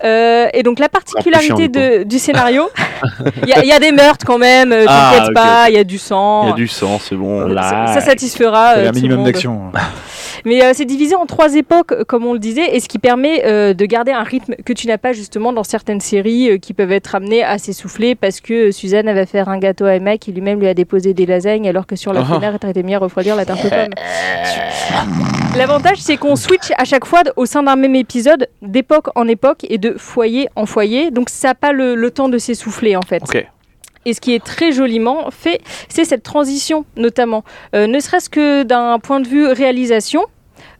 Speaker 4: Euh, et donc la particularité de- du scénario, il y, a- il y a des meurtres quand même, euh,
Speaker 1: Ah,
Speaker 4: t'inquiète
Speaker 1: ok,
Speaker 4: pas, il y a du sang.
Speaker 1: Il y a du sang, c'est bon.
Speaker 4: Ça, ça satisfera.
Speaker 3: Il y
Speaker 4: euh,
Speaker 3: a un minimum d'action.
Speaker 4: Mais euh, c'est divisé en trois époques, euh, comme on le disait, et ce qui permet euh, de garder un rythme que tu n'as pas justement dans certaines séries euh, qui peuvent être amenées à s'essouffler parce que euh, Suzanne va faire un gâteau à Emma qui lui-même lui a déposé des lasagnes alors que sur la
Speaker 1: Oh.
Speaker 4: fenêtre elle était mis à refroidir la tarte aux pommes. L'avantage c'est qu'on switch à chaque fois au sein d'un même épisode d'époque en époque et de foyer en foyer, donc ça n'a pas le, le temps de s'essouffler en fait. Et ce qui est très joliment fait, c'est cette transition notamment, Euh, ne serait-ce que d'un point de vue réalisation,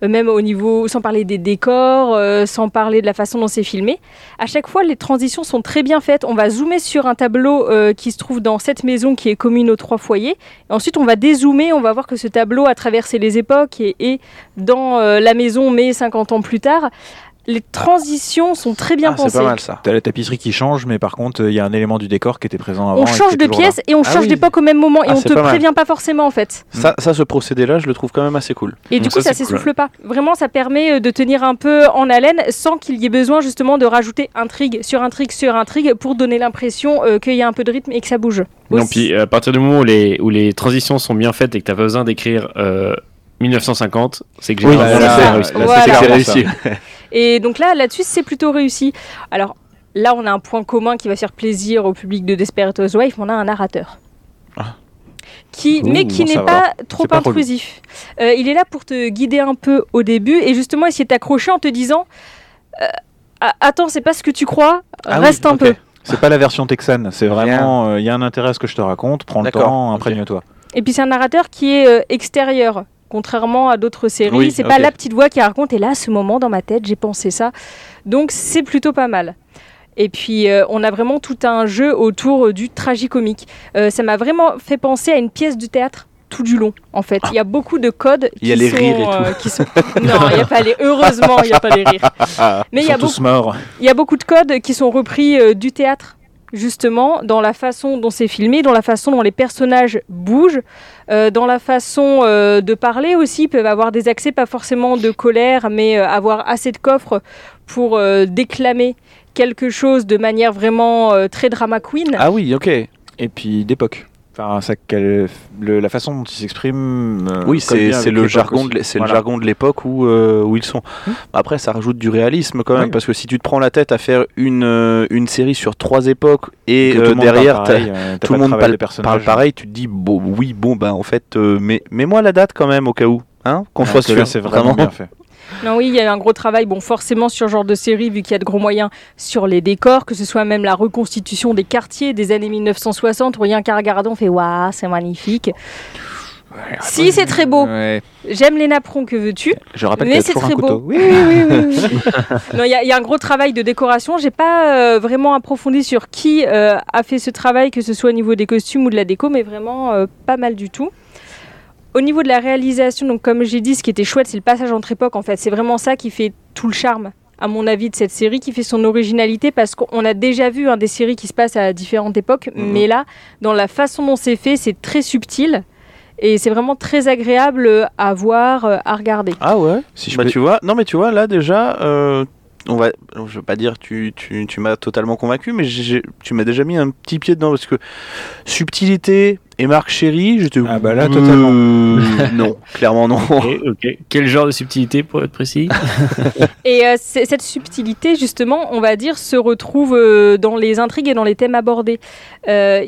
Speaker 4: même au niveau, sans parler des décors, euh, sans parler de la façon dont c'est filmé. À chaque fois, les transitions sont très bien faites. On va zoomer sur un tableau euh, qui se trouve dans cette maison qui est commune aux trois foyers. Ensuite, on va dézoomer, on va voir que ce tableau a traversé les époques et est dans euh, la maison, mais 50 ans plus tard. Les transitions sont très bien
Speaker 1: Ah, c'est
Speaker 4: pensées.
Speaker 1: pas mal ça.
Speaker 3: T'as la tapisserie qui change, mais par contre, il y a un élément du décor qui était présent avant.
Speaker 4: On change de
Speaker 3: là.
Speaker 4: pièce et on
Speaker 1: Ah
Speaker 4: change
Speaker 1: oui.
Speaker 4: d'époque au même moment et
Speaker 1: Ah,
Speaker 4: on
Speaker 1: c'est
Speaker 4: te
Speaker 1: pas mal.
Speaker 4: prévient pas forcément en fait.
Speaker 1: Ça, ça, ce procédé-là, je le trouve quand même assez cool.
Speaker 4: Et du coup,
Speaker 2: ça,
Speaker 4: ça
Speaker 2: c'est
Speaker 4: s'essouffle pas. Vraiment, ça permet euh, de tenir un peu en haleine sans qu'il y ait besoin justement de rajouter intrigue sur intrigue sur intrigue pour donner l'impression euh, qu'il y a un peu de rythme et que ça bouge.
Speaker 2: Non, puis euh, à partir du moment où les, où les transitions sont bien faites et que t'as pas besoin d'écrire euh, 1950, c'est que
Speaker 1: Oui,
Speaker 2: généralement,
Speaker 1: bah, c'est réussi.
Speaker 4: Et donc là, là-dessus, c'est plutôt réussi. Alors là, on a un point commun qui va faire plaisir au public de Desperate Housewives, on a un narrateur.
Speaker 1: Ah.
Speaker 4: Qui,
Speaker 3: Ouh,
Speaker 4: mais qui n'est pas trop
Speaker 3: pas
Speaker 4: intrusif. Euh, il est là pour te guider un peu au début et justement essayer de t'accrocher en te disant euh, Attends, c'est pas ce que tu crois,
Speaker 1: Ah oui,
Speaker 4: reste un peu.
Speaker 3: C'est pas la version texane, c'est vraiment. euh, Il y a un intérêt à ce que je te raconte, prends le temps, imprègne-toi.
Speaker 4: Et puis c'est un narrateur qui est euh, extérieur, contrairement à d'autres séries.
Speaker 1: Oui,
Speaker 4: c'est pas la petite voix qui raconte. Et là, à ce moment, dans ma tête, j'ai pensé ça. Donc c'est plutôt pas mal. Et puis euh, on a vraiment tout un jeu autour euh, du tragicomique. Euh, ça m'a vraiment fait penser à une pièce de théâtre tout du long. En fait, il y a beaucoup de codes.
Speaker 1: Il y a
Speaker 4: qui
Speaker 1: les
Speaker 4: sont,
Speaker 1: rires et tout.
Speaker 4: euh, qui sont- Non, il y a pas les. Heureusement, il n'y a pas les rires. Mais il y a beaucoup
Speaker 3: morts.
Speaker 4: il y a beaucoup de codes qui sont repris euh, du théâtre, justement, dans la façon dont c'est filmé, dans la façon dont les personnages bougent, euh, dans la façon euh, de parler aussi. Peuvent avoir des accès, pas forcément de colère, mais euh, avoir assez de coffre pour déclamer quelque chose de manière vraiment très drama queen.
Speaker 1: Ah oui, ok.
Speaker 3: Et puis d'époque. Enfin, ça, qu'elle- le- la façon dont ils s'expriment. euh,
Speaker 1: Oui, c'est le jargon, de le jargon l'époque où, euh, où ils sont. Après, ça rajoute du réalisme quand même,
Speaker 3: Oui.
Speaker 1: parce que si tu te prends la tête à faire une, euh, une série sur trois époques et euh, derrière,
Speaker 3: pareil,
Speaker 1: tout le
Speaker 3: de
Speaker 1: monde parle, pareil, tu te dis, bon, oui, bon, ben en fait, mais mets-moi la date quand même au cas où, hein, qu'on
Speaker 3: Ah,
Speaker 1: soit sûr.
Speaker 3: c'est vraiment bien fait.
Speaker 4: Non, oui, il y a eu un gros travail, bon, forcément sur ce genre de série, vu qu'il y a de gros moyens sur les décors, que ce soit même la reconstitution des quartiers des années 1960, où rien qu'à regarder, on fait waouh, c'est magnifique. si, c'est très beau.
Speaker 3: Ouais.
Speaker 4: J'aime les napperons, que veux-tu?
Speaker 3: Je rappelle
Speaker 4: Mais c'est
Speaker 3: un
Speaker 4: très beau.
Speaker 3: Oui, oui, oui,
Speaker 4: y, il y a un gros travail de décoration. J'ai pas euh, vraiment approfondi sur qui euh, a fait ce travail, que ce soit au niveau des costumes ou de la déco, mais vraiment euh, pas mal du tout. Au niveau de la réalisation, donc comme j'ai dit, ce qui était chouette, c'est le passage entre époques. En fait, c'est vraiment ça qui fait tout le charme à mon avis, de cette série, qui fait son originalité, parce qu'on a déjà vu hein, des séries qui se passent à différentes époques,
Speaker 1: Mhm.
Speaker 4: mais là, dans la façon dont c'est fait, c'est très subtil. Et c'est vraiment très agréable à voir, à regarder.
Speaker 1: Ah ouais
Speaker 3: Si je
Speaker 1: Bah
Speaker 3: peux-
Speaker 1: tu vois, non mais tu vois là déjà, euh, on va, je veux pas dire tu, tu, tu m'as totalement convaincu, mais tu m'as déjà mis un petit pied dedans parce que subtilité et Marc Chéry, j'étais
Speaker 3: Ah bah là, totalement.
Speaker 1: Euh, non, clairement non.
Speaker 2: Ok, ok. Quel genre de subtilité pour être précis
Speaker 4: Et euh, cette subtilité, justement, on va dire, se retrouve euh, dans les intrigues et dans les thèmes abordés. Euh,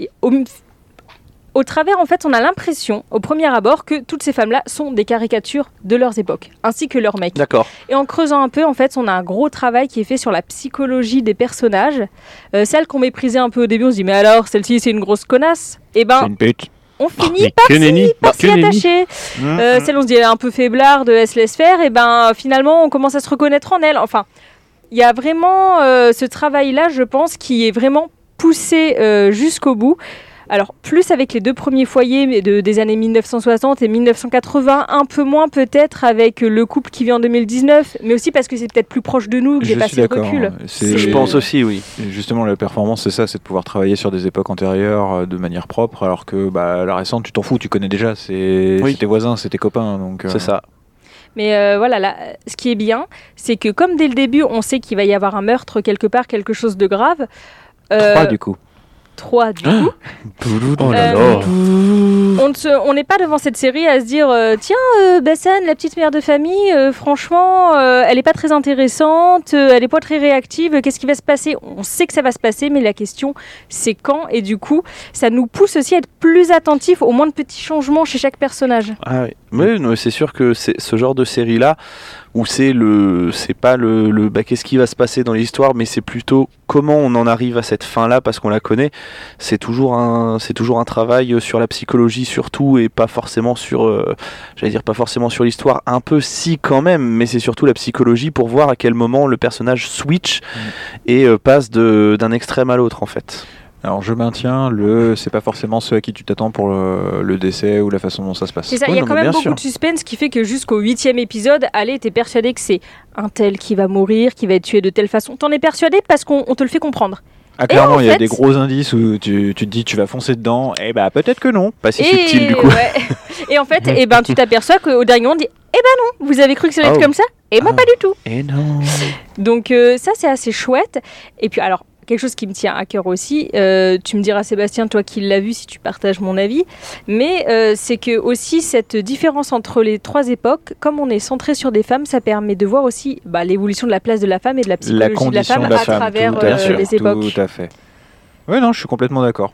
Speaker 4: au, travers, en fait, on a l'impression, au premier abord, que toutes ces femmes-là sont des caricatures de leurs époques, ainsi que leurs mecs.
Speaker 1: D'accord.
Speaker 4: Et en creusant un peu, en fait, on a un gros travail qui est fait sur la psychologie des personnages. Euh, celle qu'on méprisait un peu au début, on se dit, mais alors, celle-ci, c'est une grosse connasse?
Speaker 3: C'est
Speaker 4: ben,
Speaker 3: une pute.
Speaker 4: on finit
Speaker 2: mais
Speaker 4: par s'y attacher.
Speaker 1: Mmh,
Speaker 4: Euh,
Speaker 1: mmh.
Speaker 4: celle on se dit elle est un peu faiblard de elle se laisse faire et ben finalement on commence à se reconnaître en elle enfin il y a vraiment euh, ce travail là je pense qui est vraiment poussé euh, jusqu'au bout alors plus avec les deux premiers foyers de- des années 1960 et 1980 un peu moins peut-être avec le couple qui vit en 2019 mais aussi parce que c'est peut-être plus proche de nous que j'ai
Speaker 3: Je
Speaker 4: passé
Speaker 3: suis
Speaker 4: le
Speaker 3: d'accord.
Speaker 4: recul
Speaker 3: C'est-
Speaker 1: Je pense aussi, oui.
Speaker 3: Justement, la performance, c'est ça, c'est de pouvoir travailler sur des époques antérieures euh, de manière propre, alors que bah, la récente, tu t'en fous, tu connais déjà, c'est
Speaker 1: Oui.
Speaker 3: tes voisins, c'est tes copains. Donc, euh,
Speaker 1: C'est ça.
Speaker 4: Mais euh, voilà, là, ce qui est bien, c'est que comme dès le début, on sait qu'il va y avoir un meurtre quelque part, quelque chose de grave. euh,
Speaker 3: Trois, du coup.
Speaker 4: Trois, du coup.
Speaker 2: Oh là
Speaker 4: Euh,
Speaker 2: là.
Speaker 4: On n'est pas devant cette série à se dire euh, tiens, euh, la petite mère de famille, euh, franchement, euh, elle n'est pas très intéressante, elle n'est pas très réactive, qu'est-ce qui va se passer? On sait que ça va se passer, mais la question, c'est quand? Et du coup, ça nous pousse aussi à être plus attentifs au moins de petits changements chez chaque personnage.
Speaker 1: Ah oui. C'est sûr que ce genre de série là où c'est le c'est pas le, le bah, qu'est-ce qui va se passer dans l'histoire mais c'est plutôt comment on en arrive à cette fin là parce qu'on la connaît. C'est toujours un c'est toujours un travail sur la psychologie surtout et pas forcément sur euh, j'allais dire pas forcément sur l'histoire un peu si quand même mais c'est surtout la psychologie pour voir à quel moment le personnage switch et euh, passe de d'un extrême à l'autre en fait
Speaker 3: Alors, je maintiens le. C'est pas forcément ce à qui tu t'attends pour le, le décès ou la façon dont ça se passe.
Speaker 4: C'est ça,
Speaker 1: Oui,
Speaker 4: il y a
Speaker 1: non,
Speaker 4: quand même beaucoup
Speaker 1: sûr.
Speaker 4: de suspense qui fait que jusqu'au huitième épisode, allez, t'es persuadé que c'est un tel qui va mourir, qui va être tué de telle façon. T'en es persuadé parce qu'on on te le fait comprendre.
Speaker 3: Ah, clairement,
Speaker 4: en
Speaker 3: il y a
Speaker 4: fait-
Speaker 3: des gros indices où tu, tu te dis tu vas foncer dedans, et bah peut-être que non.
Speaker 1: pas si
Speaker 4: et,
Speaker 1: subtil du coup
Speaker 4: ouais. et en fait, eh ben, tu t'aperçois qu'au dernier moment, on dit Eh ben non, vous avez cru que ça allait
Speaker 1: Oh.
Speaker 4: être comme ça? Eh ben
Speaker 1: Ah.
Speaker 4: pas du tout.
Speaker 1: et non
Speaker 4: Donc euh, ça, c'est assez chouette. Et puis alors, quelque chose qui me tient à cœur aussi, euh, tu me diras Sébastien, toi qui l'as vu, si tu partages mon avis, mais euh, c'est que aussi cette différence entre les trois époques, comme on est centré sur des femmes, ça permet de voir aussi bah, l'évolution de la place de la femme et de la psychologie
Speaker 3: La
Speaker 4: de la
Speaker 3: condition
Speaker 4: femme
Speaker 3: de la
Speaker 4: à
Speaker 3: femme,
Speaker 4: travers
Speaker 3: à
Speaker 4: euh, les époques.
Speaker 3: tout à fait. Ouais, non, je suis complètement d'accord.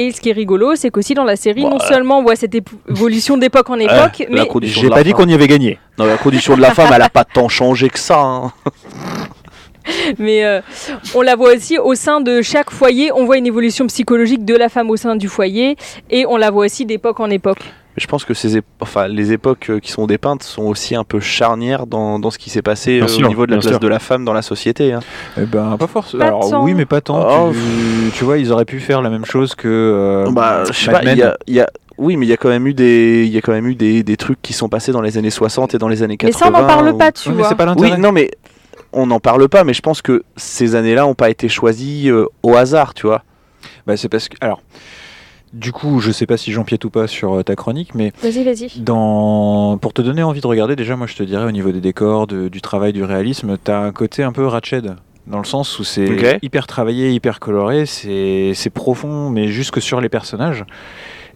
Speaker 4: Et ce qui est rigolo, c'est qu'aussi dans la série,
Speaker 1: Bah,
Speaker 4: non seulement on voit cette évolution d'époque en époque, mais
Speaker 3: J'ai pas dit qu'on y avait gagné.
Speaker 1: Non, la condition de la femme, elle a pas tant changé que ça. hein.
Speaker 4: mais euh, on la voit aussi au sein de chaque foyer. On voit une évolution psychologique de la femme au sein du foyer, et on la voit aussi d'époque en époque.
Speaker 1: Mais je pense que ces enfin, les époques euh, qui sont dépeintes sont aussi un peu charnières dans, dans ce qui s'est passé euh,
Speaker 2: sûr,
Speaker 1: au niveau de la place
Speaker 2: sûr.
Speaker 1: de la femme dans la société. hein.
Speaker 3: Eh ben, pas forcément. Alors, oui, mais pas tant.
Speaker 1: Oh.
Speaker 3: Tu, tu vois, ils auraient pu faire la même chose que. euh,
Speaker 1: bah, je sais
Speaker 3: Mad
Speaker 1: pas, il y a, il y a- oui, mais il y a quand même eu des, il y a quand même eu des, des trucs qui sont passés dans les années 60 et dans les années
Speaker 4: Mais
Speaker 1: 80.
Speaker 4: ça, on n'en parle pas, tu
Speaker 3: mais
Speaker 4: vois.
Speaker 3: c'est pas l'intérêt.
Speaker 1: Oui, non, mais on n'en parle pas, mais je pense que ces années-là n'ont pas été choisies euh, au hasard, tu vois.
Speaker 3: Bah, c'est parce que. Alors, du coup, je sais pas si j'empiète ou pas sur euh, ta chronique, mais
Speaker 4: Vas-y, vas-y.
Speaker 3: dans... pour te donner envie de regarder, déjà, moi, je te dirais au niveau des décors, de- du travail, du réalisme, t'as un côté un peu Ratched. Dans le sens où c'est hyper travaillé, hyper coloré, c'est c'est profond, mais jusque sur les personnages.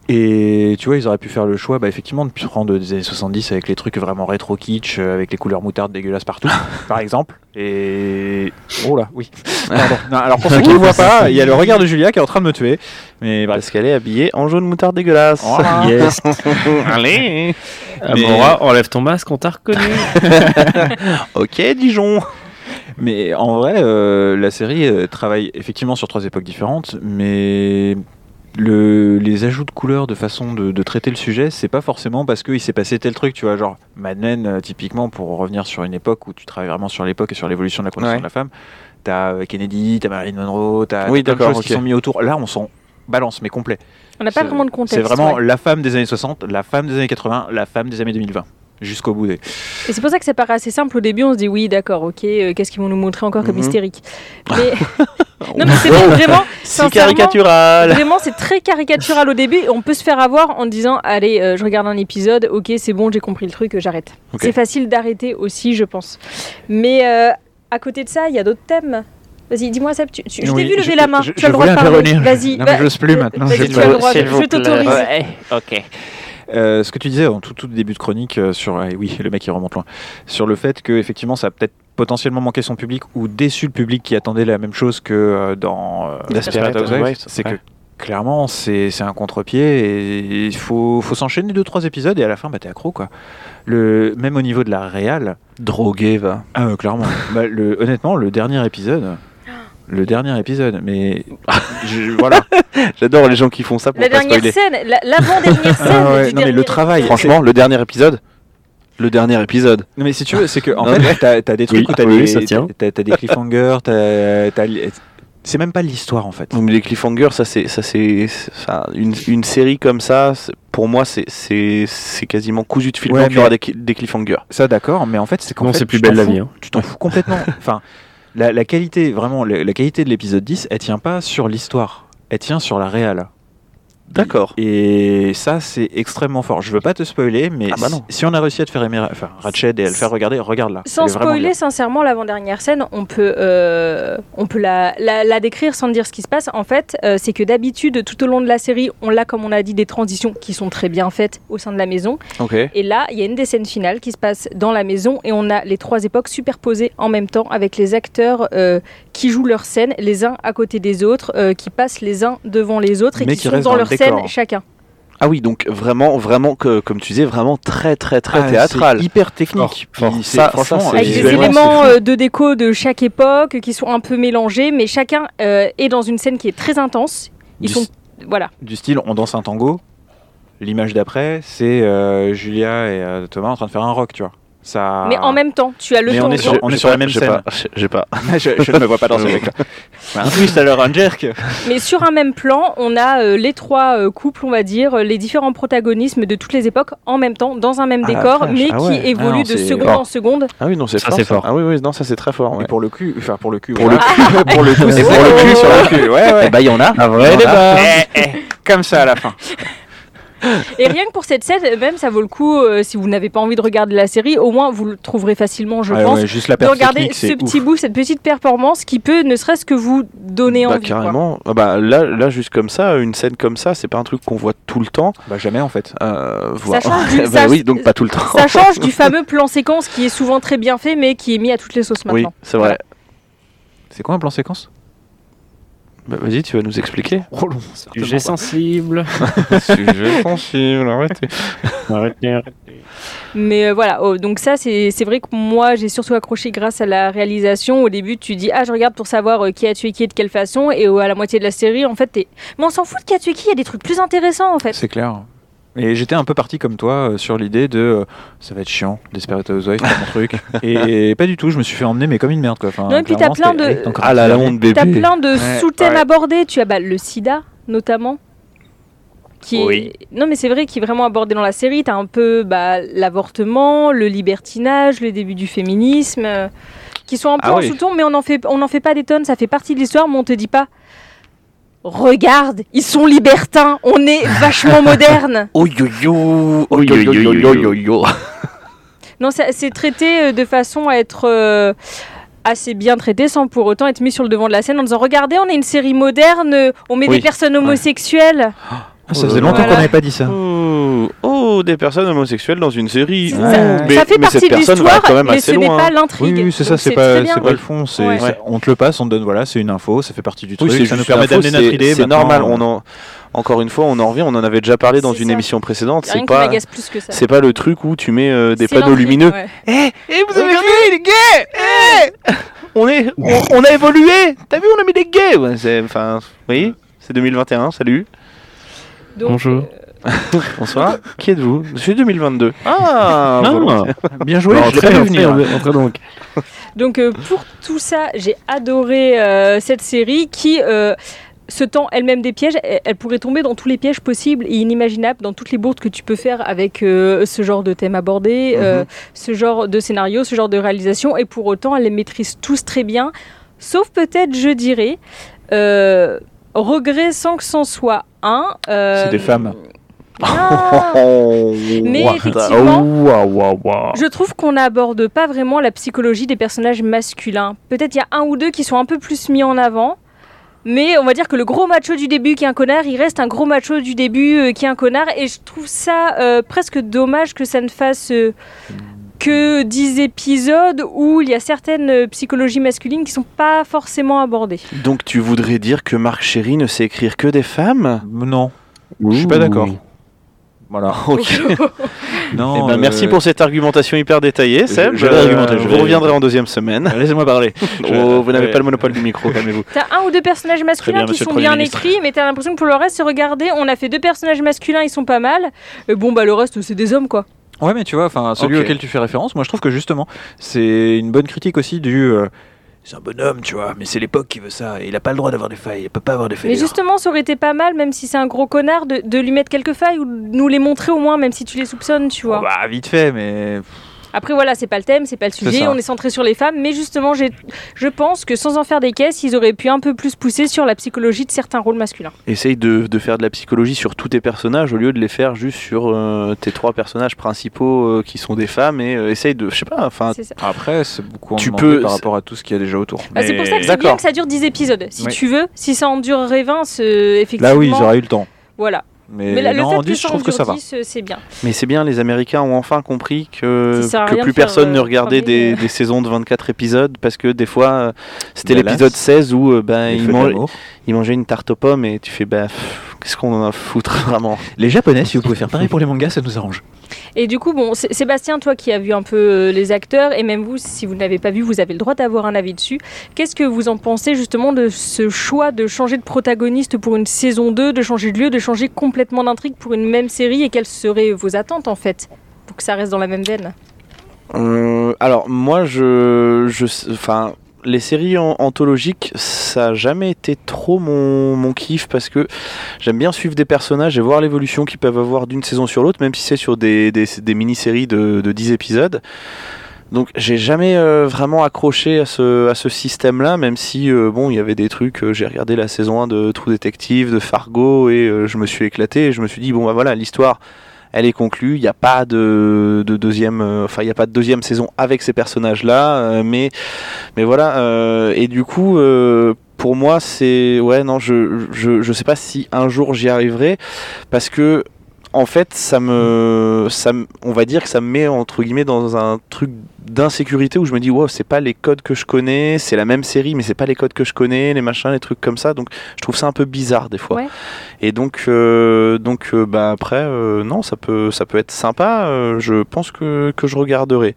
Speaker 3: Et tu vois, ils auraient pu faire le choix, bah, effectivement, de prendre des années 70 avec les trucs vraiment rétro kitsch, euh, avec les couleurs moutardes dégueulasses partout, par exemple. Et. Oh là, oui. Pardon. Non, alors pour ceux qui ne voient pas, il y a le regard de Julia qui est en train de me tuer. Mais bref.
Speaker 1: Parce qu'elle est habillée en jaune moutarde dégueulasse.
Speaker 2: Yes.
Speaker 1: Allez
Speaker 2: Amora, enlève ton masque, on t'a reconnu.
Speaker 1: Ok, Dijon
Speaker 3: Mais en vrai, euh, la série euh, travaille effectivement sur trois époques différentes, mais le, les ajouts de couleurs de façon de, de traiter le sujet, c'est pas forcément parce qu'il s'est passé tel truc, tu vois, genre Mad Men, euh, typiquement, pour revenir sur une époque où tu travailles vraiment sur l'époque et sur l'évolution de la condition
Speaker 1: Ouais.
Speaker 3: de la femme. T'as euh, Kennedy, t'as Marilyn Monroe, t'as
Speaker 1: Oui,
Speaker 3: plein de choses qui sont mis autour. Là, on s'en balance, mais complet.
Speaker 4: On n'a pas
Speaker 3: C'est-
Speaker 4: vraiment de contexte.
Speaker 3: C'est vraiment
Speaker 4: ouais.
Speaker 3: la femme des années 60, la femme des années 80, la femme des années 2020. Jusqu'au bout des.
Speaker 4: Et c'est pour ça que ça paraît assez simple au début. On se dit oui, d'accord, ok, euh, qu'est-ce qu'ils vont nous montrer encore comme
Speaker 1: Mhm.
Speaker 4: hystérique Mais non, mais c'est vrai, vraiment.
Speaker 1: C'est
Speaker 4: sincèrement,
Speaker 1: caricatural.
Speaker 4: Vraiment, c'est très caricatural au début. Et on peut se faire avoir en disant allez, euh, je regarde un épisode, ok, c'est bon, j'ai compris le truc, euh, j'arrête. C'est facile d'arrêter aussi, je pense. Mais euh, à côté de ça, il y a d'autres thèmes. Vas-y, dis-moi, Seb, tu, tu- je t'ai vu lever
Speaker 3: je-
Speaker 4: la main.
Speaker 3: je-
Speaker 4: tu as le droit de parler. Vas-y.
Speaker 3: Non, mais
Speaker 4: bah,
Speaker 3: j'ose plus maintenant,
Speaker 4: Je t'autorise.
Speaker 1: ok.
Speaker 3: Euh, ce que tu disais en tout, tout début de chronique euh, sur ah oui le mec il remonte loin. Sur le fait que effectivement ça a peut-être potentiellement manqué son public ou déçu le public qui attendait la même chose que euh, dans euh, c'est que clairement c'est c'est un contre-pied et il faut, faut s'enchaîner deux trois épisodes et à la fin bah t'es accro quoi. Le même au niveau de la réal.
Speaker 1: Drogué, va.
Speaker 3: ah euh, clairement. Bah, le, honnêtement le dernier épisode le dernier épisode mais je- voilà
Speaker 1: J'adore les gens qui font ça pour
Speaker 4: La
Speaker 1: pas
Speaker 4: dernière
Speaker 1: spoiler.
Speaker 4: scène, la- l'avant-dernière scène.
Speaker 3: Ah ouais,
Speaker 4: du
Speaker 3: non, mais le travail.
Speaker 1: Franchement, le dernier épisode. Le dernier épisode.
Speaker 3: Non, mais si tu veux, c'est que en
Speaker 1: Non,
Speaker 3: fait, t'as as des trucs
Speaker 2: Oui,
Speaker 3: où t'as
Speaker 2: oui,
Speaker 3: des,
Speaker 2: ça tient.
Speaker 3: t'as- t'as des cliffhangers, t'as- c'est même pas l'histoire en fait.
Speaker 1: Donc, les cliffhangers, ça c'est, ça c'est, une, une série comme ça. Pour moi, c'est, c'est, c'est quasiment cousu de fil
Speaker 3: Ouais,
Speaker 1: qu'il y aura
Speaker 3: mais-
Speaker 1: des, des cliffhangers.
Speaker 3: Ça d'accord, mais en fait c'est fait,
Speaker 2: c'est plus belle la vie, hein.
Speaker 3: Tu t'en fous complètement. enfin, la, la qualité, vraiment, la, qualité de l'épisode 10, elle tient pas sur l'histoire, elle tient sur la réal.
Speaker 1: D'accord.
Speaker 3: Et ça, c'est extrêmement fort. Je veux pas te spoiler, mais
Speaker 1: Ah bah
Speaker 3: si, on a réussi à te faire aimer, enfin, Ratched et à le faire regarder, regarde-la.
Speaker 4: Sans spoiler, sincèrement, l'avant-dernière scène, on peut, euh, on peut la, la- la décrire sans dire ce qui se passe. En fait, euh, c'est que d'habitude, tout au long de la série, on a, comme on a dit, des transitions qui sont très bien faites au sein de la maison.
Speaker 1: Ok.
Speaker 4: Et là, il y a une des scènes finales qui se passe dans la maison et on a les trois époques superposées en même temps avec les acteurs euh, qui jouent leurs scènes les uns à côté des autres, euh, qui passent les uns devant les autres et
Speaker 3: Mais
Speaker 4: qui,
Speaker 3: qui
Speaker 4: sont dans
Speaker 3: dans le
Speaker 4: leur scène chacun.
Speaker 1: Ah oui, donc vraiment, vraiment, que, comme tu disais, vraiment très, très, très
Speaker 3: Ah,
Speaker 1: théâtral.
Speaker 3: c'est hyper technique.
Speaker 1: Fort,
Speaker 3: Puis
Speaker 1: Ça-
Speaker 3: franchement,
Speaker 1: ça,
Speaker 4: Avec des
Speaker 1: visuellement,
Speaker 4: éléments euh, de déco de chaque époque qui sont un peu mélangés, mais chacun euh, est dans une scène qui est très intense. Ils
Speaker 3: Du-
Speaker 4: sont voilà.
Speaker 3: du style on danse un tango. L'image d'après, c'est euh, Julia et euh, Thomas en train de faire un rock, tu vois. Ça...
Speaker 4: Mais en même temps, tu as le
Speaker 3: Mais
Speaker 4: temps.
Speaker 3: on est sur- on est sur la même scène.
Speaker 1: j'ai- pas.
Speaker 3: je, je ne me vois pas danser avec là. un twist alors un jerk.
Speaker 4: Mais sur un même plan, on a euh, les trois euh, couples, on va dire, euh, les différents protagonismes de toutes les époques en même temps, dans un même
Speaker 1: Ah,
Speaker 4: décor, mais
Speaker 1: ah
Speaker 4: qui
Speaker 1: ouais.
Speaker 4: évoluent
Speaker 3: Ah
Speaker 4: de seconde
Speaker 3: fort.
Speaker 4: en seconde.
Speaker 1: Ah oui, non, c'est fort.
Speaker 2: fort.
Speaker 1: Ah oui, oui, non, ça c'est très fort.
Speaker 3: Et
Speaker 1: ouais.
Speaker 3: pour le cul, enfin pour le cul.
Speaker 1: Pour
Speaker 3: ouais.
Speaker 1: le cul, pour le coup, c'est
Speaker 3: Et
Speaker 1: pour
Speaker 3: pour
Speaker 1: le cul sur le
Speaker 3: cul, ouais, ouais.
Speaker 1: Eh ben, il y en a.
Speaker 2: Un vrai débat.
Speaker 3: Comme ça à la fin.
Speaker 4: Et rien que pour cette scène, même ça vaut le coup, euh, si vous n'avez pas envie de regarder la série, au moins vous le trouverez facilement, je
Speaker 3: Ouais,
Speaker 4: pense.
Speaker 3: ouais, juste la
Speaker 4: de regarder ce petit
Speaker 3: ouf.
Speaker 4: bout, cette petite performance qui peut ne serait-ce que vous donner
Speaker 1: Bah,
Speaker 4: envie.
Speaker 1: carrément. Ah bah, là, là, juste comme ça, une scène comme ça, c'est pas un truc qu'on voit tout le temps.
Speaker 3: Bah jamais en fait.
Speaker 1: Euh, voir-
Speaker 4: change du-
Speaker 1: Bah
Speaker 4: ça-
Speaker 1: oui, donc pas tout le temps.
Speaker 4: Ça change du fameux plan séquence qui est souvent très bien fait, mais qui est mis à toutes les sauces
Speaker 1: Oui,
Speaker 4: maintenant.
Speaker 1: c'est vrai.
Speaker 3: C'est quoi un plan séquence?
Speaker 1: Bah, Vas-y, tu vas nous expliquer.
Speaker 2: Sujet sensible.
Speaker 1: Sujet sensible, arrêtez.
Speaker 2: Arrêtez, arrêtez.
Speaker 4: Mais euh, voilà, oh, donc ça, c'est c'est vrai que moi, j'ai surtout accroché grâce à la réalisation. Au début, tu dis, ah, je regarde pour savoir euh, qui a tué qui et de quelle façon. Et euh, à la moitié de la série, en fait, t'es. Mais on s'en fout de qui a tué qui, il y a des trucs plus intéressants, en fait.
Speaker 3: C'est clair. Et j'étais un peu parti comme toi euh, sur l'idée de euh, ça va être chiant, Desperate Housewives, pas mon truc. Et pas du tout, je me suis fait emmener mais comme une merde quoi. Enfin,
Speaker 4: Non, et puis t'as plein de-
Speaker 1: Ah là, la honte bébé.
Speaker 4: T'as plein de
Speaker 3: Ouais,
Speaker 4: sous-thèmes
Speaker 3: ouais.
Speaker 4: abordés. Tu as bah, le sida, notamment. Qui est...
Speaker 3: Oui.
Speaker 4: Non, mais c'est vrai qu'il est vraiment abordé dans la série. T'as un peu bah, l'avortement, le libertinage, le début du féminisme, euh, qui sont un peu
Speaker 1: Ah
Speaker 4: en
Speaker 1: oui.
Speaker 4: sous-ton, mais on n'en fait, on en fait pas des tonnes. Ça fait partie de l'histoire, mais on te dit pas. Regarde, ils sont libertins, on est vachement moderne.
Speaker 1: Oh yo yo, oh yo yo yo yo.
Speaker 4: Non, ça- c'est traité euh, de façon à être euh, assez bien traité sans pour autant être mis sur le devant de la scène en disant regardez, on est une série moderne, euh, on met
Speaker 1: Oui.
Speaker 4: des personnes homosexuelles.
Speaker 3: Ah, ça faisait longtemps
Speaker 4: Voilà.
Speaker 3: qu'on n'avait pas dit ça.
Speaker 1: Oh, oh, des personnes homosexuelles dans une série.
Speaker 4: Ça,
Speaker 1: Ouh,
Speaker 3: Ouais.
Speaker 1: mais,
Speaker 4: ça fait
Speaker 1: mais
Speaker 4: partie
Speaker 1: cette
Speaker 4: de
Speaker 1: personne va
Speaker 4: l'histoire,
Speaker 1: quand même
Speaker 4: mais
Speaker 1: assez
Speaker 4: ce n'est
Speaker 1: loin.
Speaker 4: pas l'intrigue.
Speaker 3: Oui, oui, c'est ça, c'est pas, le fond. c'est-
Speaker 4: Ouais.
Speaker 3: On te le passe, on te donne, voilà, c'est une info, ça fait partie du truc, ça nous permet d'amener notre idée.
Speaker 1: C'est normal.
Speaker 3: euh,
Speaker 1: On en, encore une fois, on en revient. On en avait déjà parlé dans une
Speaker 4: ça.
Speaker 1: émission précédente. C'est pas,
Speaker 4: ça.
Speaker 1: c'est pas le truc où tu mets euh, des panneaux lumineux.
Speaker 4: ouais.
Speaker 1: Eh, eh, vous avez vu les gays Eh on, est, on, on a évolué T'as vu, on a mis des gays ouais, c'est, Enfin, oui, c'est 2021, salut.
Speaker 4: Donc,
Speaker 2: Bonjour.
Speaker 4: euh,
Speaker 1: Bonsoir. Qui êtes-vous? Je suis 2022. Ah, voilà.
Speaker 3: Bien joué,
Speaker 2: Alors,
Speaker 3: je
Speaker 2: entrez,
Speaker 3: vu venir.
Speaker 2: entrez, entrez donc.
Speaker 4: Donc euh, pour tout ça, j'ai adoré euh, cette série qui, euh, se tend elle-même des pièges, elle, elle pourrait tomber dans tous les pièges possibles et inimaginables, dans toutes les bourdes que tu peux faire avec euh, ce genre de thème abordé, euh, ce genre de scénario, ce genre de réalisation, et pour autant, elle les maîtrise tous très bien, sauf peut-être, je dirais, euh, regret sans que c'en soit un. euh,
Speaker 3: C'est des femmes.
Speaker 4: ah, Mais effectivement,
Speaker 1: Oh,
Speaker 4: je trouve qu'on n'aborde pas vraiment la psychologie des personnages masculins. Peut-être il y a un ou deux qui sont un peu plus mis en avant. Mais on va dire que le gros macho du début qui est un connard, il reste un gros macho du début euh, qui est un connard. Et je trouve ça euh, presque dommage que ça ne fasse que 10 épisodes où il y a certaines euh, psychologies masculines qui sont pas forcément abordées.
Speaker 1: Donc tu voudrais dire que Marc Chéry ne sait écrire que des femmes?
Speaker 3: Non, je suis pas d'accord. Voilà.
Speaker 1: Ok.
Speaker 3: Non,
Speaker 1: Eh ben, Merci
Speaker 3: euh,
Speaker 1: pour cette argumentation hyper détaillée, Seb.
Speaker 3: je vais argumenter, je
Speaker 1: vous reviendrez en deuxième semaine.
Speaker 3: Laissez-moi parler.
Speaker 1: Oh, vous n'avez
Speaker 3: Ouais.
Speaker 1: pas le monopole du micro, calmez-vous.
Speaker 4: T'as un ou deux personnages masculins
Speaker 1: bien,
Speaker 4: qui sont bien
Speaker 1: ministre.
Speaker 4: écrits, mais t'as l'impression que pour le reste, c'est regarder, on a fait deux personnages masculins, ils sont pas mal. Et bon, bah le reste, c'est des hommes, quoi.
Speaker 3: Ouais, mais tu vois, enfin, celui auquel tu fais référence, moi je trouve que justement, c'est une bonne critique aussi du. euh, c'est un bonhomme, tu vois, mais c'est l'époque qui veut ça. Et il a pas le droit d'avoir des failles, il peut pas avoir des failles.
Speaker 4: Mais justement, ça aurait été pas mal, même si c'est un gros connard, de, de lui mettre quelques failles ou de nous les montrer au moins, même si tu les soupçonnes, tu vois.
Speaker 3: bah, vite fait, mais.
Speaker 4: Après, voilà, c'est pas le thème, c'est pas le sujet, on est centré sur les femmes, mais justement, j'ai- je pense que sans en faire des caisses, ils auraient pu un peu plus pousser sur la psychologie de certains rôles masculins.
Speaker 1: Essaye de, de faire de la psychologie sur tous tes personnages au lieu de les faire juste sur euh, tes trois personnages principaux euh, qui sont des femmes et euh, essaye de, je sais pas, enfin.
Speaker 3: Après, c'est beaucoup en
Speaker 1: Tu peux-
Speaker 3: par rapport à tout ce qu'il y a déjà autour.
Speaker 4: Bah, c'est pour ça que c'est bien que ça dure 10 épisodes. Si
Speaker 3: Oui.
Speaker 4: tu veux, si ça en durerait 20, c'est- effectivement.
Speaker 3: Là, oui, ils auraient eu le temps.
Speaker 4: Voilà.
Speaker 3: Mais,
Speaker 4: Mais là, le fait
Speaker 3: en
Speaker 4: que
Speaker 3: 10,
Speaker 4: ça
Speaker 3: je trouve que ça va.
Speaker 4: 10, euh, c'est bien.
Speaker 1: mais c'est bien, les Américains ont enfin compris que, plus personne
Speaker 4: euh,
Speaker 1: ne regardait
Speaker 4: travailler,
Speaker 1: des,
Speaker 4: euh.
Speaker 1: des saisons de 24 épisodes parce que des fois euh, c'était
Speaker 3: Dallas.
Speaker 1: l'épisode 16 où euh, ben,
Speaker 3: Les
Speaker 1: ils,
Speaker 3: feux de
Speaker 1: man-
Speaker 3: l'amour.
Speaker 1: ils mangeaient une tarte aux pommes et tu fais bah qu'est-ce qu'on en a à foutre vraiment
Speaker 3: Les japonais, si vous pouvez faire pareil pour les mangas, ça nous arrange.
Speaker 4: Et du coup, bon, Sé- Sébastien, toi qui as vu un peu euh, les acteurs, et même vous, si vous ne l'avez pas vu, vous avez le droit d'avoir un avis dessus. Qu'est-ce que vous en pensez justement de ce choix de changer de protagoniste pour une saison 2, de changer de lieu, de changer complètement d'intrigue pour une même série? Et quelles seraient vos attentes en fait pour que ça reste dans la même veine?
Speaker 1: Euh, alors moi je, je enfin les séries an- anthologiques ça a jamais été trop mon, kiff parce que j'aime bien suivre des personnages et voir l'évolution qu'ils peuvent avoir d'une saison sur l'autre même si c'est sur des, mini-séries de, de 10 épisodes donc j'ai jamais euh, vraiment accroché à ce, système-là, même si euh, bon il y avait des trucs. euh, j'ai regardé la saison 1 de True Detective, de Fargo et je me suis éclaté. Et je me suis dit bon bah voilà l'histoire elle est conclue. Il n'y a pas de, de deuxième, euh, enfin il y a pas de deuxième saison avec ces personnages-là, euh, mais mais voilà. euh, et du coup. pour moi, c'est ouais non, je, je je sais pas si un jour j'y arriverai parce que en fait, ça me, ça, me- on va dire que ça me met entre guillemets dans un truc d'insécurité où je me dis wow, c'est pas les codes que je connais, c'est la même série mais c'est pas les codes que je connais, les machins, les trucs comme ça. Donc je trouve ça un peu bizarre des fois.
Speaker 4: Ouais.
Speaker 1: Et donc euh, donc euh, bah après euh, non, ça peut ça peut être sympa. je pense que que je regarderai.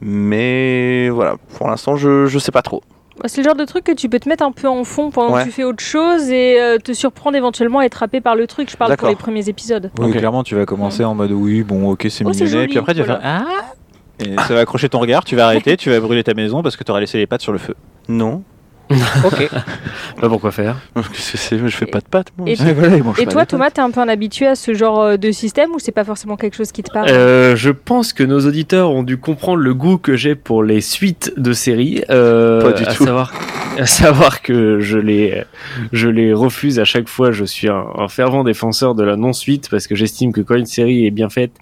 Speaker 1: Mais voilà, pour l'instant je je sais pas trop.
Speaker 4: Bah, C'est le genre de truc que tu peux te mettre un peu en fond pendant
Speaker 1: Ouais.
Speaker 4: que tu fais autre chose et euh, te surprendre éventuellement à être happé par le truc. Je parle pour les premiers épisodes.
Speaker 3: Oui, clairement, tu vas commencer en mode oui, bon, ok, c'est
Speaker 4: Oh, joli,
Speaker 3: puis après, tu vas
Speaker 4: voilà.
Speaker 3: faire Ah Et ça va accrocher ton regard, tu vas arrêter, tu vas brûler ta maison parce que tu auras laissé les pattes sur le feu.
Speaker 1: Non.
Speaker 3: Ok.
Speaker 2: Pas pourquoi faire.
Speaker 1: Qu'est-ce que c'est Je fais pas de pâtes moi.
Speaker 4: Et-
Speaker 3: voilà,
Speaker 4: toi, Thomas, t'es un peu un habitué à ce genre euh, de système ou c'est pas forcément quelque chose qui te parle?
Speaker 2: Euh, je pense que nos auditeurs ont dû comprendre le goût que j'ai pour les suites de séries. Euh,
Speaker 1: Pas du
Speaker 2: à
Speaker 1: tout.
Speaker 2: Savoir, à savoir que je les, je les refuse à chaque fois. Je suis un, un fervent défenseur de la non-suite parce que j'estime que quand une série est bien faite,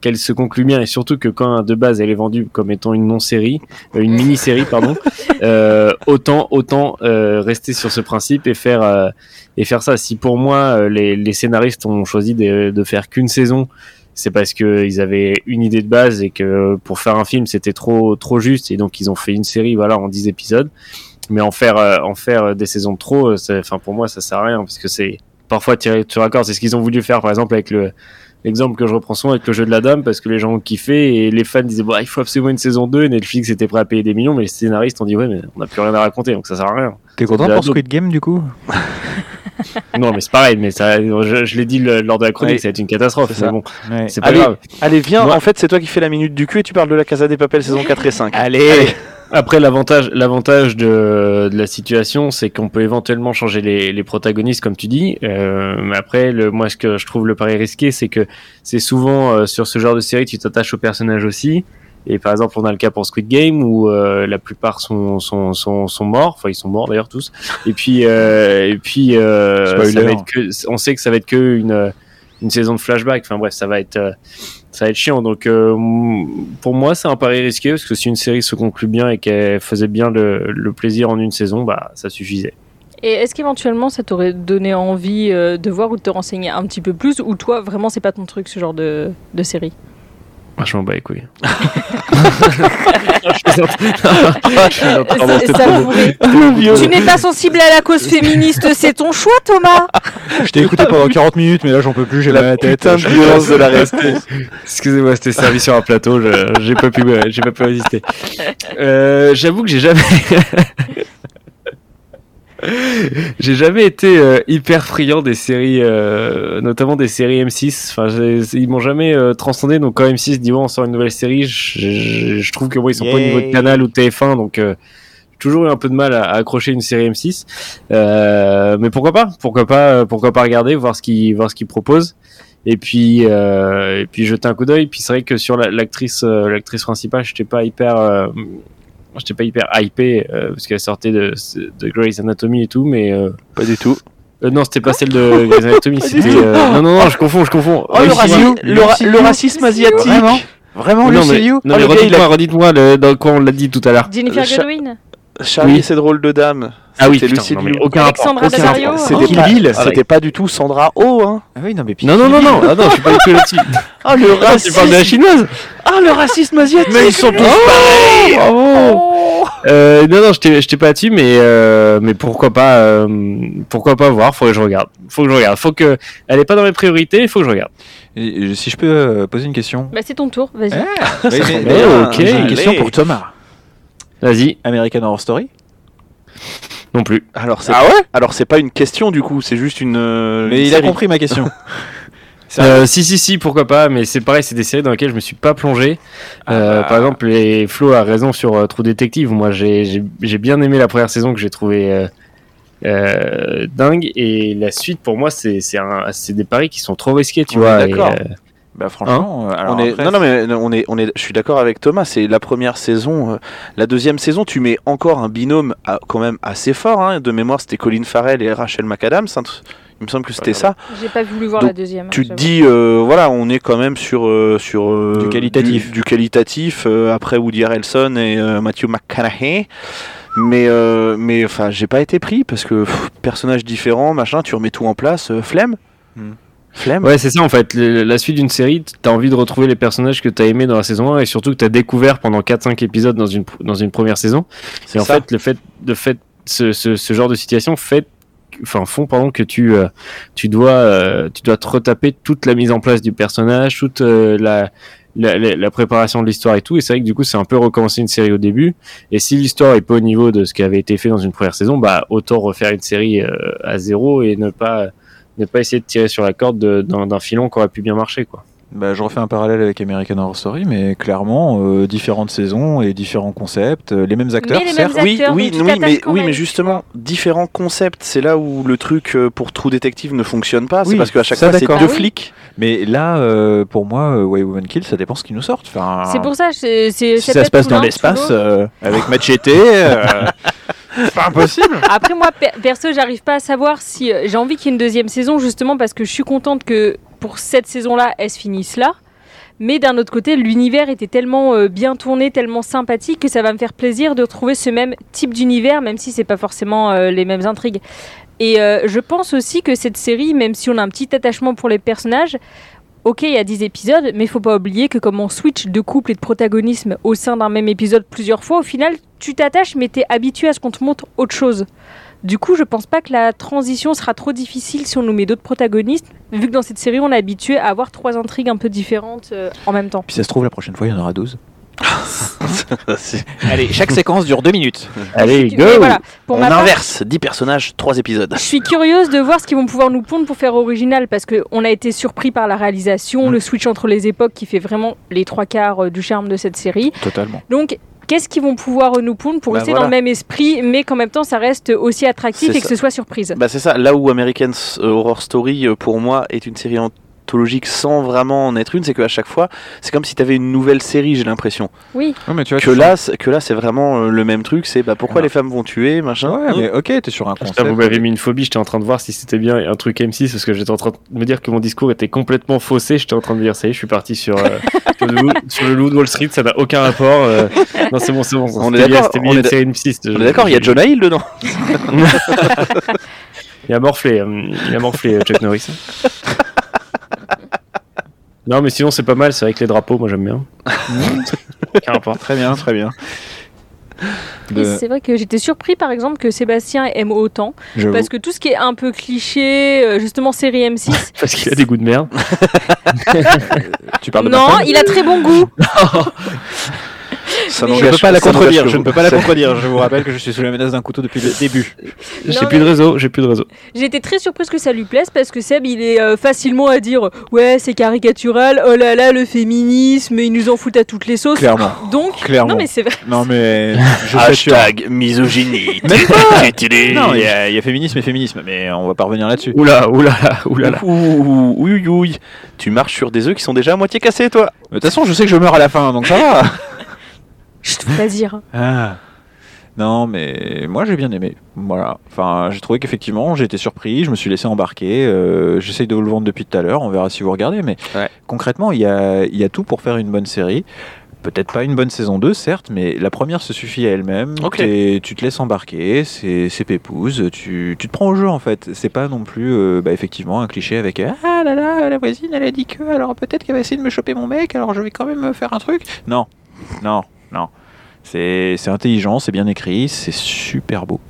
Speaker 2: qu'elle se conclut bien et surtout que quand de base elle est vendue comme étant une non-série, euh, une mini-série pardon, euh, autant autant euh, rester sur ce principe et faire euh, et faire ça. Si pour moi euh, les, les scénaristes ont choisi de, de faire qu'une saison c'est parce que ils avaient une idée de base et que pour faire un film c'était trop trop juste et donc ils ont fait une série voilà en 10 épisodes mais en faire euh, en faire des saisons de trop euh, enfin pour moi ça sert à rien parce que c'est parfois tiré sur c'est ce qu'ils ont voulu faire par exemple avec le l'exemple que je reprends souvent avec le jeu de la dame parce que les gens ont kiffé et les fans disaient bon il faut absolument une saison 2 Netflix était prêt à payer des millions mais les scénaristes ont dit ouais mais on n'a plus rien à raconter donc ça sert à rien.
Speaker 3: T'es content pour. Squid Game du coup?
Speaker 2: non mais c'est pareil mais ça je, je l'ai dit le- lors de la chronique ça va être une catastrophe
Speaker 1: C'est
Speaker 2: bon
Speaker 3: Ouais.
Speaker 2: pas
Speaker 1: Allez,
Speaker 2: grave
Speaker 1: allez viens,
Speaker 2: Moi-
Speaker 1: en fait c'est toi qui fais la minute du cul et tu parles de la Casa des Papel saison 4 et 5.
Speaker 3: Allez,
Speaker 2: Après, l'avantage, l'avantage de, de la situation, c'est qu'on peut éventuellement changer les, les protagonistes, comme tu dis. Euh, mais après, le, moi, ce que je trouve le pari risqué, c'est que c'est souvent euh, sur ce genre de série, tu t'attaches au personnage aussi. Et par exemple, on a le cas pour Squid Game où euh, la plupart sont, sont, sont, sont morts. Enfin, ils sont morts d'ailleurs tous. Et puis, euh, et puis, euh,
Speaker 3: Spoiler.
Speaker 2: ça va être que, on sait que ça va être que une, une saison de flashback. Enfin bref, ça va être, ça va être chiant. Donc, euh, pour moi, c'est un pari risqué parce que si une série se conclut bien et qu'elle faisait bien le, le plaisir en une saison, bah, ça suffisait.
Speaker 4: Et est-ce qu'éventuellement ça t'aurait donné envie de voir ou de te renseigner un petit peu plus ou toi vraiment c'est pas ton truc ce genre de, de série?
Speaker 2: Ah, je m'en bats les couilles.
Speaker 4: Euh, Tu n'es pas sensible à la cause féministe, c'est ton choix Thomas
Speaker 3: Je t'ai écouté pendant 40 minutes, mais là j'en peux plus, j'ai à la tête.
Speaker 1: putain de violence de la réponse.
Speaker 2: Excusez-moi, c'était servi sur un plateau, j'ai pas pu, me- j'ai pas pu résister. Euh, J'avoue que j'ai jamais, j'ai jamais été euh, hyper friand des séries, euh, notamment des séries M6. Enfin, ils m'ont jamais euh, transcendé. Donc quand M6 dit ouais, on sort une nouvelle série, je, trouve que moi ils sont pas au niveau de. Canal ou de TF1, donc euh, j'ai toujours eu un peu de mal à, à accrocher une série M6. Euh, mais pourquoi pas? Pourquoi pas euh, Pourquoi pas regarder, voir ce qu'ils, voir ce qu'ils proposent et puis euh, et puis jeter un coup d'œil puis c'est vrai que sur la- l'actrice euh, l'actrice principale j'étais pas hyper euh, j'étais pas hyper hypé euh, parce qu'elle sortait de, de Grey's Anatomy et tout mais euh,
Speaker 1: Pas du tout.
Speaker 2: euh, non c'était pas celle de Grey's Anatomy c'était euh, non non non je confonds je confonds.
Speaker 1: Oh, le,
Speaker 2: Lucy
Speaker 1: raci-
Speaker 2: Liu.
Speaker 1: le ra- le racisme asiatique.
Speaker 3: Vraiment Vraiment,
Speaker 2: non
Speaker 3: Lucy
Speaker 2: mais,
Speaker 3: Liu.
Speaker 2: non,
Speaker 1: Oh,
Speaker 2: mais redites-moi redites-moi le- dans quoi on l'a dit tout à l'heure.
Speaker 4: Jennifer Godwin
Speaker 1: Charlie
Speaker 2: Oui.
Speaker 1: ses drôles de dames.
Speaker 2: ah oui
Speaker 1: C'était
Speaker 2: putain,
Speaker 1: Lucy
Speaker 2: non, mais
Speaker 1: Liu.
Speaker 2: aucun rapport
Speaker 4: Alexandra
Speaker 2: rapport.
Speaker 1: C'était
Speaker 2: Kill
Speaker 1: pas,
Speaker 2: Bill.
Speaker 1: c'était pas du tout Sandra Oh, hein.
Speaker 3: Ah oui, non, mais puis.
Speaker 2: non non non non ah non je suis pas du tout là-dessus
Speaker 1: Ah, le
Speaker 2: tu parles de la
Speaker 1: racisme.
Speaker 2: chinoise
Speaker 1: Ah, le racisme asiatique.
Speaker 2: Mais ils sont tous pareils
Speaker 1: Oh.
Speaker 2: Euh, non, non, je t'ai je t'ai pas là-dessus, mais, euh, mais pourquoi pas, euh, pourquoi pas voir, faut que je regarde. Faut que je regarde. Faut que, elle est pas dans mes priorités, il faut que je regarde.
Speaker 3: Et- Si je peux euh, poser une question?
Speaker 4: Bah c'est ton tour, vas-y.
Speaker 1: Bien.
Speaker 3: euh,
Speaker 2: ok.
Speaker 3: J'ai une question pour Thomas.
Speaker 2: Vas-y,
Speaker 3: American Horror Story?
Speaker 2: Non plus.
Speaker 1: Alors c'est
Speaker 2: Ah ouais
Speaker 1: alors c'est pas une question du coup, c'est juste une. euh,
Speaker 3: Mais
Speaker 1: une
Speaker 3: il a
Speaker 1: série.
Speaker 3: compris ma question.
Speaker 2: Euh, si, si, si, pourquoi pas, mais c'est pareil, c'est des séries dans lesquelles je me suis pas plongé. Euh,
Speaker 3: Ah.
Speaker 2: Par exemple, les Flo a raison sur euh, True Detective. Moi, j'ai j'ai- j'ai bien aimé la première saison que j'ai trouvé euh, euh, dingue, et la suite, pour moi, c'est c'est un- c'est des paris qui sont trop risqués, tu
Speaker 1: On est
Speaker 2: vois. et,
Speaker 1: d'accord.
Speaker 2: euh,
Speaker 3: Bah franchement, euh, alors
Speaker 1: on est,
Speaker 3: après,
Speaker 1: non, non, mais on est, on est, je suis d'accord avec Thomas. C'est la première saison. euh, la deuxième saison, tu mets encore un binôme à- quand même assez fort. hein. De mémoire, c'était Colin Farrell et Rachel McAdams. hein. Il me semble que c'était ça.
Speaker 4: J'ai pas voulu voir
Speaker 1: Donc,
Speaker 4: la deuxième.
Speaker 1: Tu te dis, euh, voilà, on est quand même sur, euh, sur euh,
Speaker 3: Du qualitatif.
Speaker 1: Du, du qualitatif. euh, après Woody Harrelson et euh, Matthew McConaughey. Mais, euh, mais enfin, j'ai pas été pris parce que pff, personnage différent, machin. Tu remets tout en place. euh, flemme.
Speaker 3: Hmm.
Speaker 1: Flemme.
Speaker 2: Ouais, c'est ça en fait. Le- la suite d'une série, t'as envie de retrouver les personnages que t'as aimés dans la saison 1 et surtout que t'as découvert pendant 4-5 épisodes dans une, dans une première saison.
Speaker 1: C'est
Speaker 2: Et en
Speaker 1: ça.
Speaker 2: fait, le fait de fait, ce, ce, ce genre de situation fait, enfin, font pendant que tu, euh, tu dois, euh, tu dois te retaper toute la mise en place du personnage, toute euh, la, la, la- préparation de l'histoire et tout. Et c'est vrai que du coup, c'est un peu recommencer une série au début. Et si l'histoire est pas au niveau de ce qui avait été fait dans une première saison, bah, autant refaire une série à zéro et ne pas, ne pas essayer de tirer sur la corde de- d'un d'un filon qui aurait pu bien marcher, quoi.
Speaker 3: Bah, je refais un parallèle avec American Horror Story, mais clairement, euh, différentes saisons et différents concepts, euh, les mêmes acteurs,
Speaker 4: les mêmes
Speaker 3: certes.
Speaker 4: acteurs.
Speaker 1: Oui, oui, oui, mais, oui, mais justement, différents concepts, c'est là où le truc euh, pour True Detective ne fonctionne pas. C'est
Speaker 3: Oui,
Speaker 1: parce qu'à chaque
Speaker 3: ça,
Speaker 1: fois, c'est deux
Speaker 4: Ah
Speaker 1: flics.
Speaker 3: Mais là, euh, pour moi, euh, Why Woman Kill, ça dépend ce qu'ils nous sortent. Enfin,
Speaker 4: C'est pour ça, c'est
Speaker 3: si ça se passe dans l'espace, euh, avec Machete, euh, c'est pas impossible.
Speaker 4: Après moi, per- perso, j'arrive pas à savoir si j'ai envie qu'il y ait une deuxième saison, justement parce que je suis contente que pour cette saison-là, elle se finisse là. Mais d'un autre côté, l'univers était tellement euh, bien tourné, tellement sympathique que ça va me faire plaisir de retrouver ce même type d'univers, même si c'est pas forcément euh, les mêmes intrigues. Et euh, je pense aussi que cette série, même si on a un petit attachement pour les personnages, ok, il y a 10 épisodes, mais il faut pas oublier que comme on switch de couple et de protagonisme au sein d'un même épisode plusieurs fois, au final, tu t'attaches, mais tu es habitué à ce qu'on te montre autre chose. Du coup, je pense pas que la transition sera trop difficile si on nous met d'autres protagonistes, vu que dans cette série, on est habitué à avoir trois intrigues un peu différentes euh, en même temps.
Speaker 3: Puis ça se trouve, la prochaine fois, il y en aura 12.
Speaker 1: C'est-
Speaker 3: Allez, chaque séquence dure 2 minutes.
Speaker 2: Allez, go
Speaker 4: voilà, pour
Speaker 1: on
Speaker 4: ma part,
Speaker 1: inverse 10 personnages, 3 épisodes.
Speaker 4: je suis curieuse de voir ce qu'ils vont pouvoir nous pondre pour faire original, parce qu'on a été surpris par la réalisation,
Speaker 3: Mm.
Speaker 4: le switch entre les époques qui fait vraiment les trois quarts euh, du charme de cette série.
Speaker 3: Totalement.
Speaker 4: Donc, qu'est-ce qu'ils vont pouvoir nous pondre pour
Speaker 1: Bah
Speaker 4: rester
Speaker 1: voilà.
Speaker 4: dans le même esprit, mais qu'en même temps ça reste aussi attractif et que ce soit surprise.
Speaker 1: Bah c'est ça, là où American Horror Story euh, pour moi est une série anthologique sans vraiment en être une, c'est qu'à chaque fois, c'est comme si tu avais une nouvelle série, j'ai l'impression.
Speaker 4: Oui.
Speaker 3: Ouais, mais tu vois,
Speaker 1: Que
Speaker 3: tu-
Speaker 1: là, c'est- que là c'est vraiment euh, le même truc, c'est bah pourquoi
Speaker 3: Ah.
Speaker 1: les femmes vont tuer, machin.
Speaker 3: Ouais, mais ok, t'es sur un concept.
Speaker 2: vous m'avez mis une phobie, j'étais en train de voir si c'était bien un truc M6 parce que j'étais en train de me dire que mon discours était complètement faussé. J'étais en train de dire ça y est, je suis parti sur, euh, sur, le, loup- sur le loup de Wall Street, ça n'a aucun rapport. euh. non, c'est bon, c'est bon.
Speaker 1: On est d'accord,
Speaker 2: C'était bien
Speaker 1: on
Speaker 2: une
Speaker 1: est
Speaker 2: série M6.
Speaker 1: On est d'accord, il y a Jonah Hill dedans.
Speaker 2: Il a morflé, il a morflé Chuck Norris. Non, mais sinon c'est pas mal, c'est avec les drapeaux, moi j'aime bien. Aucun rapport.
Speaker 3: Très bien, très bien. De-
Speaker 4: c'est vrai que j'étais surpris par exemple que Sébastien aime autant, parce que tout ce qui est un peu cliché, euh, justement série M6,
Speaker 2: Parce qu'il a des goûts de merde.
Speaker 3: Tu parles de
Speaker 4: non, il a très bon goût.
Speaker 1: Ça
Speaker 3: Je ne peux pas la contredire. Je ne
Speaker 1: vous.
Speaker 3: peux pas la contredire. Je vous rappelle que je suis sous la menace d'un couteau depuis le début.
Speaker 2: J'ai plus de réseau, j'ai plus de réseau.
Speaker 4: Été très surprise que ça lui plaise parce que Seb, il est euh, facilement à dire ouais c'est caricatural, oh là là le féminisme, ils nous en foutent à toutes les sauces.
Speaker 3: Clairement.
Speaker 4: Donc,
Speaker 3: Clairement.
Speaker 4: non mais c'est vrai.
Speaker 3: Non mais je
Speaker 1: Hashtag misogynie.
Speaker 3: Même pas. Non, il y, a il y a féminisme et féminisme, mais on va pas revenir là-dessus.
Speaker 2: Oula, oula, oula.
Speaker 1: ouh, ouh. Tu marches sur des œufs qui sont déjà à moitié cassés, toi.
Speaker 3: De toute façon, je sais que je meurs à la fin, donc ça va.
Speaker 4: Je te pas dire.
Speaker 3: Ah. Non, mais moi j'ai bien aimé. Voilà. Enfin, j'ai trouvé qu'effectivement, j'ai été surpris, je me suis laissé embarquer. euh, J'essaye de vous le vendre depuis tout à l'heure, on verra si vous regardez. Mais
Speaker 1: Ouais.
Speaker 3: concrètement, il y a, il y a tout pour faire une bonne série. Peut-être pas une bonne saison 2, certes, mais la première se suffit à elle-même.
Speaker 1: Ok.
Speaker 3: T'es- Tu te laisses embarquer, c'est c'est pépouze, tu, tu te prends au jeu en fait. C'est pas non plus, euh, bah, effectivement, un cliché avec Ah là là, la voisine elle a dit que, alors peut-être qu'elle va essayer de me choper mon mec, alors je vais quand même faire un truc. Non, non, non. C'est c'est intelligent, c'est bien écrit, c'est super beau.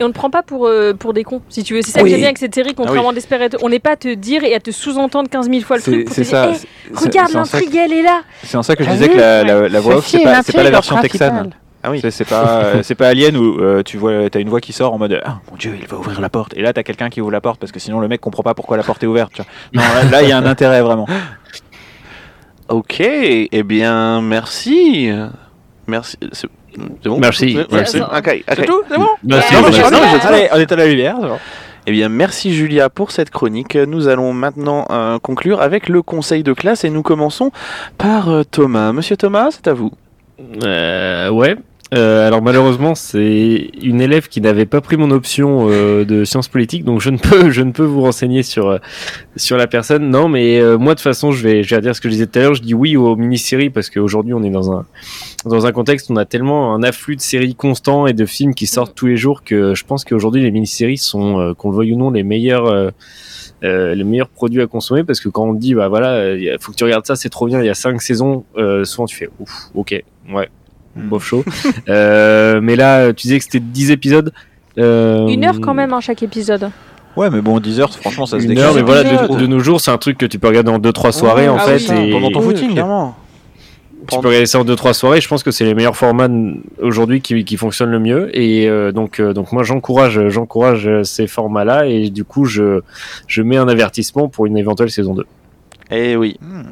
Speaker 4: Et on ne prend pas pour, euh, pour des cons, si tu veux. C'est ça que
Speaker 3: Oui.
Speaker 4: j'aime bien avec cette série, contrairement à Desperate. On n'est pas à te dire et à te sous-entendre 15 000 fois le truc
Speaker 3: C'est
Speaker 4: pour te
Speaker 3: c'est
Speaker 4: dire
Speaker 3: ça.
Speaker 4: Eh, regarde
Speaker 3: ça que-
Speaker 4: l'intrigue, elle est là.
Speaker 3: C'est en ça que je
Speaker 9: Ah
Speaker 3: disais
Speaker 9: oui,
Speaker 3: que la, la, la voix off, c'est
Speaker 9: est
Speaker 3: pas, la version texane.
Speaker 1: Ah oui.
Speaker 3: C'est- pas, c'est pas Alien où euh, tu vois, t'as une voix qui sort en mode Ah mon dieu, il va ouvrir la porte. Et là, t'as quelqu'un qui ouvre la porte parce que sinon le mec comprend pas pourquoi la porte est ouverte. tu vois. Non, là, là, il y a un intérêt vraiment.
Speaker 1: Ok, eh bien, merci. Merci. C'est bon
Speaker 2: Merci, merci.
Speaker 1: Ok, ok.
Speaker 3: C'est tout, c'est bon.
Speaker 2: Merci,
Speaker 1: Non, mais
Speaker 2: merci.
Speaker 1: je- non, mais je-
Speaker 3: Allez, on est à la lumière.
Speaker 1: Eh bien, merci Julia pour cette chronique. Nous allons maintenant euh, conclure avec le conseil de classe et nous commençons par euh, Thomas. Monsieur Thomas, c'est à vous.
Speaker 2: Euh, ouais. Euh, alors malheureusement, c'est une élève qui n'avait pas pris mon option euh, de sciences politiques, donc je ne peux, je ne peux vous renseigner sur euh, sur la personne. Non, mais moi de toute façon, je vais, je vais dire ce que je disais tout à l'heure. Je dis oui aux mini-séries parce qu'aujourd'hui, on est dans un dans un contexte où on a tellement un afflux de séries constant et de films qui sortent tous les jours que je pense qu'aujourd'hui, les mini-séries sont, qu'on le veuille ou non, les meilleurs. les meilleurs produits à consommer parce que quand on te dit bah voilà il faut que tu regardes ça c'est trop bien il y a cinq saisons souvent tu fais ouf ok ouais bof chaud euh, mais là tu disais que c'était 10 épisodes euh,
Speaker 4: Une heure quand même, hein, chaque épisode.
Speaker 3: Ouais, mais bon, 10 heures, franchement, ça se
Speaker 2: une
Speaker 3: décale.
Speaker 2: heure mais voilà de, de nos jours c'est un truc que tu peux regarder en 2-3 soirées en
Speaker 4: Ah
Speaker 2: fait
Speaker 4: oui,
Speaker 2: et
Speaker 3: Pendant ton
Speaker 1: Oui,
Speaker 3: footing.
Speaker 1: clairement.
Speaker 2: tu peux regarder ça en 2-3 soirées je pense que c'est les meilleurs formats aujourd'hui qui, qui fonctionnent le mieux et euh, donc euh, donc moi j'encourage j'encourage ces formats là et du coup je je mets un avertissement pour une éventuelle saison 2
Speaker 1: Eh oui.
Speaker 3: Hmm.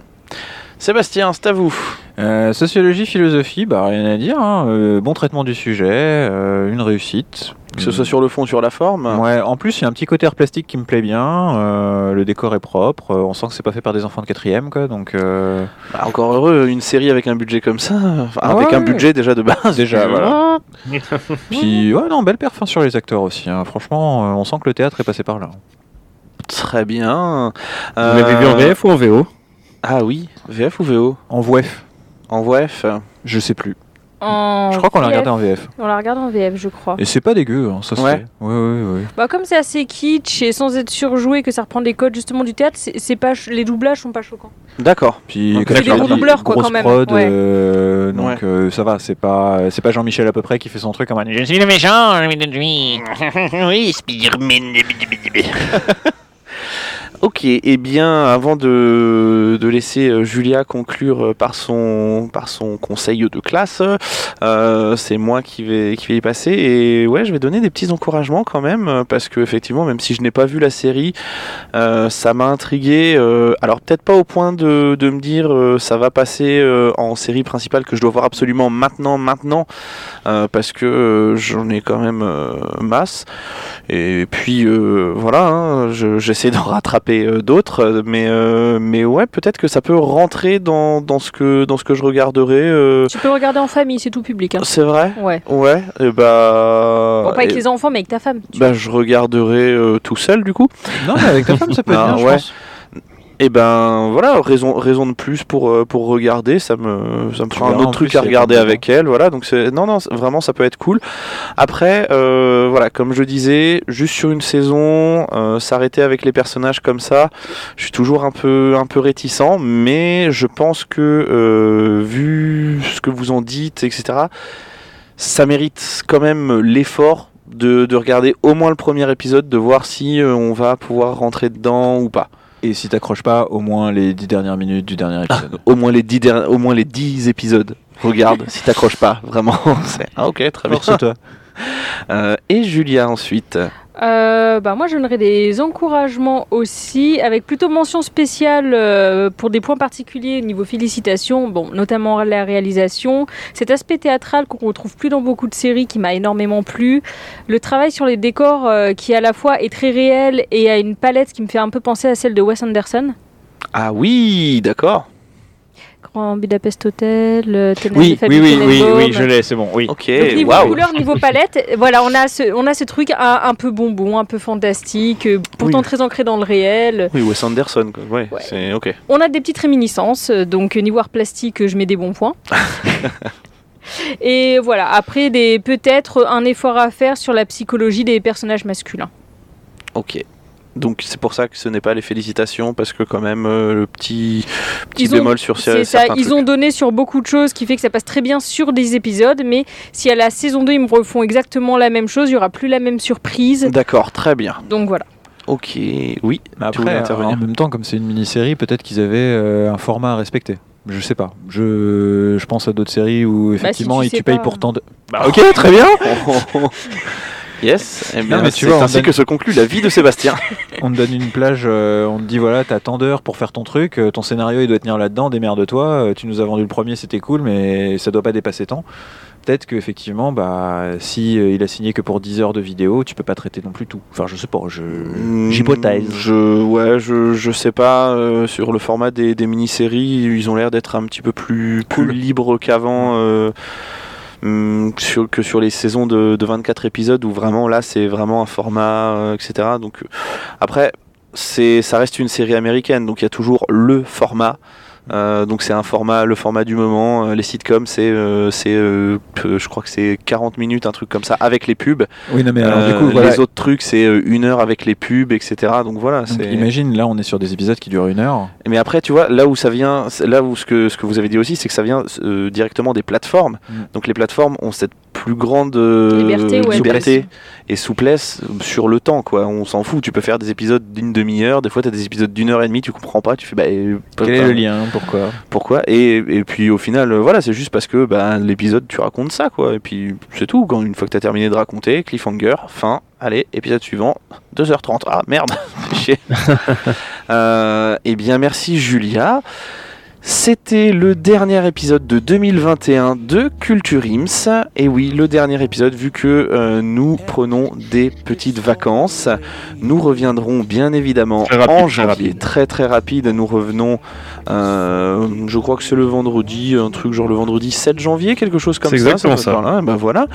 Speaker 1: Sébastien, c'est à vous.
Speaker 3: Euh, sociologie, philosophie, bah rien à dire. hein. Euh, bon traitement du sujet, euh, une réussite.
Speaker 1: Que ce soit sur le fond ou sur la forme.
Speaker 3: Ouais, en plus, il y a un petit côté air plastique qui me plaît bien. euh, le décor est propre. on sent que c'est pas fait par des enfants de quatrième, quoi. Donc, euh,
Speaker 1: Bah, encore heureux, une série avec un budget comme ça. Enfin,
Speaker 3: Ah
Speaker 1: avec un budget déjà de base.
Speaker 3: Déjà, voilà. puis, ouais, non, belle perf hein, sur les acteurs aussi. hein. Franchement, on sent que le théâtre est passé par là.
Speaker 1: Très bien.
Speaker 2: vous l'avez vu en VF ou en VO
Speaker 1: Ah oui, VF ou VO
Speaker 3: En VF,
Speaker 1: En VF
Speaker 3: je sais plus.
Speaker 4: En
Speaker 3: Je crois qu'on l'a regardé en VF.
Speaker 4: On la regarde en VF, je crois.
Speaker 3: Et c'est pas dégueu, hein, ça se
Speaker 1: Ouais.
Speaker 3: fait. Ouais, ouais, ouais.
Speaker 4: Bah, comme c'est assez kitsch et sans être surjoué, que ça reprend des codes justement du théâtre, c'est c'est pas ch- les doublages sont pas choquants.
Speaker 1: D'accord.
Speaker 3: Puis, tu
Speaker 1: des gros
Speaker 4: doubleurs, quoi, quand même.
Speaker 3: prod,
Speaker 4: Ouais.
Speaker 3: euh, donc
Speaker 1: Ouais.
Speaker 3: euh, ça va. C'est pas, c'est pas Jean-Michel à peu près qui fait son truc en mode.
Speaker 8: Je suis le méchant, je suis le oui, Spider-Man.
Speaker 1: Ok, et bien avant de, laisser euh, Julia conclure euh, par son, conseil de classe, euh, c'est moi qui vais, qui vais y passer. Et ouais, je vais donner des petits encouragements quand même, parce que effectivement, même si je n'ai pas vu la série, ça m'a intrigué. alors peut-être pas au point de, me dire ça va passer en série principale que je dois voir absolument maintenant, maintenant, parce que j'en ai quand même masse. Et puis voilà, hein, je- j'essaie d'en rattraper euh, d'autres, euh, mais euh, mais ouais, peut-être que ça peut rentrer dans, dans ce que dans ce que je regarderai. euh,
Speaker 4: Tu peux regarder en famille, c'est tout public. hein.
Speaker 1: c'est vrai?
Speaker 4: Ouais.
Speaker 1: Ouais. Et bah.
Speaker 4: Bon, pas avec
Speaker 1: et-
Speaker 4: les enfants, mais avec ta femme. Tu-
Speaker 1: bah, je regarderai euh, tout seul du coup.
Speaker 3: Non, mais avec ta femme, ça peut être
Speaker 1: Ah,
Speaker 3: bien, je
Speaker 1: ouais.
Speaker 3: pense.
Speaker 1: Et ben voilà, raison, raison de plus pour, euh, pour regarder, ça me, ça me fera un autre truc
Speaker 3: plus,
Speaker 1: à regarder avec elle, voilà, donc c'est, non, non, vraiment ça peut être cool. Après, euh, voilà, comme je disais, juste sur une saison, euh, s'arrêter avec les personnages comme ça, je suis toujours un peu, un peu réticent, mais je pense que, euh, vu ce que vous en dites, etc., ça mérite quand même l'effort de, de regarder au moins le premier épisode, de voir si euh, on va pouvoir rentrer dedans ou pas.
Speaker 3: Et si t'accroches pas, au moins les 10 dernières minutes du dernier épisode.
Speaker 1: Au moins les 10 au moins les 10 épisodes. Regarde si t'accroches pas, vraiment. Ah ok, très bien.
Speaker 3: Force toi.
Speaker 1: Euh, et Julia ensuite.
Speaker 4: Euh, bah, moi, je donnerais des encouragements aussi, avec plutôt mention spéciale euh, pour des points particuliers au niveau félicitations, bon, notamment la réalisation, cet aspect théâtral qu'on retrouve plus dans beaucoup de séries qui m'a énormément plu, le travail sur les décors euh, qui à la fois est très réel et a une palette qui me fait un peu penser à celle de Wes Anderson.
Speaker 1: Ah oui, d'accord.
Speaker 4: Grand Budapest Hotel, Tenenbaum,
Speaker 2: Oui, oui, oui, oui, oui, je l'ai, c'est bon, oui.
Speaker 1: Ok,
Speaker 4: Donc, niveau
Speaker 1: waouh.
Speaker 4: couleur, niveau palette, voilà, on a ce, on a ce truc un, un peu bonbon, un peu fantastique, euh, pourtant
Speaker 1: Oui.
Speaker 4: très ancré dans le réel.
Speaker 1: Oui, Wes Anderson, quoi. Ouais,
Speaker 4: Ouais.
Speaker 1: c'est ok.
Speaker 4: On a des petites réminiscences, donc niveau art plastique, je mets des bons points. Et voilà, après, des- peut-être un effort à faire sur la psychologie des personnages masculins.
Speaker 1: Ok. Donc c'est pour ça que ce n'est pas les félicitations, parce que quand même euh, le petit, petit
Speaker 4: Ils ont-
Speaker 1: bémol sur
Speaker 4: C'est
Speaker 1: cer-
Speaker 4: ça,
Speaker 1: certains
Speaker 4: ils
Speaker 1: trucs.
Speaker 4: ont donné sur beaucoup de choses, qui fait que ça passe très bien sur des épisodes, mais si à la saison 2 ils me refont exactement la même chose, il n'y aura plus la même surprise.
Speaker 1: D'accord, très bien.
Speaker 4: Donc voilà.
Speaker 1: Ok, oui.
Speaker 3: Mais après,
Speaker 1: intervenir
Speaker 3: en même temps, comme c'est une mini-série, peut-être qu'ils avaient euh, un format à respecter. Je sais pas. Je, je pense à d'autres séries où effectivement
Speaker 4: Bah, tu
Speaker 3: et tu payes
Speaker 4: pas.
Speaker 3: pour tant de.
Speaker 1: Bah, ok, très bien. yes. Eh bien,
Speaker 3: mais tu
Speaker 1: c'est
Speaker 3: vois, on
Speaker 1: ainsi
Speaker 3: donne-
Speaker 1: que se conclut la vie de Sébastien.
Speaker 3: On te donne une plage, euh, on te dit voilà, t'as tant d'heures pour faire ton truc, euh, ton scénario il doit tenir là-dedans, démerde-toi. euh, tu nous as vendu le premier, c'était cool, mais ça doit pas dépasser tant. Peut-être qu'effectivement, bah, si euh, il a signé que pour 10 heures de vidéo, tu peux pas traiter non plus tout. Enfin, je sais pas, je j'hypothèse.
Speaker 1: Je, ouais, je, je sais pas. euh, sur le format des, des mini-séries, ils ont l'air d'être un petit peu plus, plus
Speaker 3: Cool.
Speaker 1: libres qu'avant. Hum, sur, que sur les saisons de, de 24 épisodes où vraiment là c'est vraiment un format euh, etc donc euh, après c'est ça reste une série américaine donc il y a toujours le format Euh, donc c'est un format, le format du moment. Euh, les sitcoms, c'est, euh, c'est, euh, je crois que c'est 40 minutes, un truc comme ça, avec les pubs.
Speaker 3: Oui, non, mais alors du coup, voilà.
Speaker 1: les autres trucs, c'est euh, une heure avec les pubs, etc. Donc voilà.
Speaker 3: Donc,
Speaker 1: c'est-
Speaker 3: imagine, là, on est sur des épisodes qui durent une heure.
Speaker 1: mais après, tu vois, là où ça vient, là où ce que, ce que vous avez dit aussi, c'est que ça vient euh, directement des plateformes.
Speaker 3: Mm.
Speaker 1: Donc les plateformes ont cette plus grande euh,
Speaker 4: Liberté, ouais,
Speaker 1: liberté et souplesse sur le temps, quoi. On s'en fout. Tu peux faire des épisodes d'une demi-heure. Des fois, tu as des épisodes d'une heure et demie, tu comprends pas. Tu fais, bah,
Speaker 3: Quel est le lien? Pourquoi
Speaker 1: Pourquoi et, et puis au final, euh, voilà, c'est juste parce que bah, l'épisode, tu racontes ça, quoi. Et puis c'est tout. Quand une fois que tu as terminé de raconter, cliffhanger, fin, allez, épisode suivant, 2h30. Ah merde, chier. Euh, eh bien, merci Julia. C'était le dernier épisode de 2021 de Culture Ims. Et oui, le dernier épisode, vu que euh, nous prenons des petites vacances. Nous reviendrons bien évidemment
Speaker 2: Très rapide,
Speaker 1: en janvier. Très très rapide. Nous revenons, euh, je crois que c'est le vendredi, un truc genre le vendredi 7 janvier, quelque chose comme
Speaker 2: C'est
Speaker 1: ça.
Speaker 2: exactement
Speaker 1: doit
Speaker 2: ça.
Speaker 1: là. Ben voilà.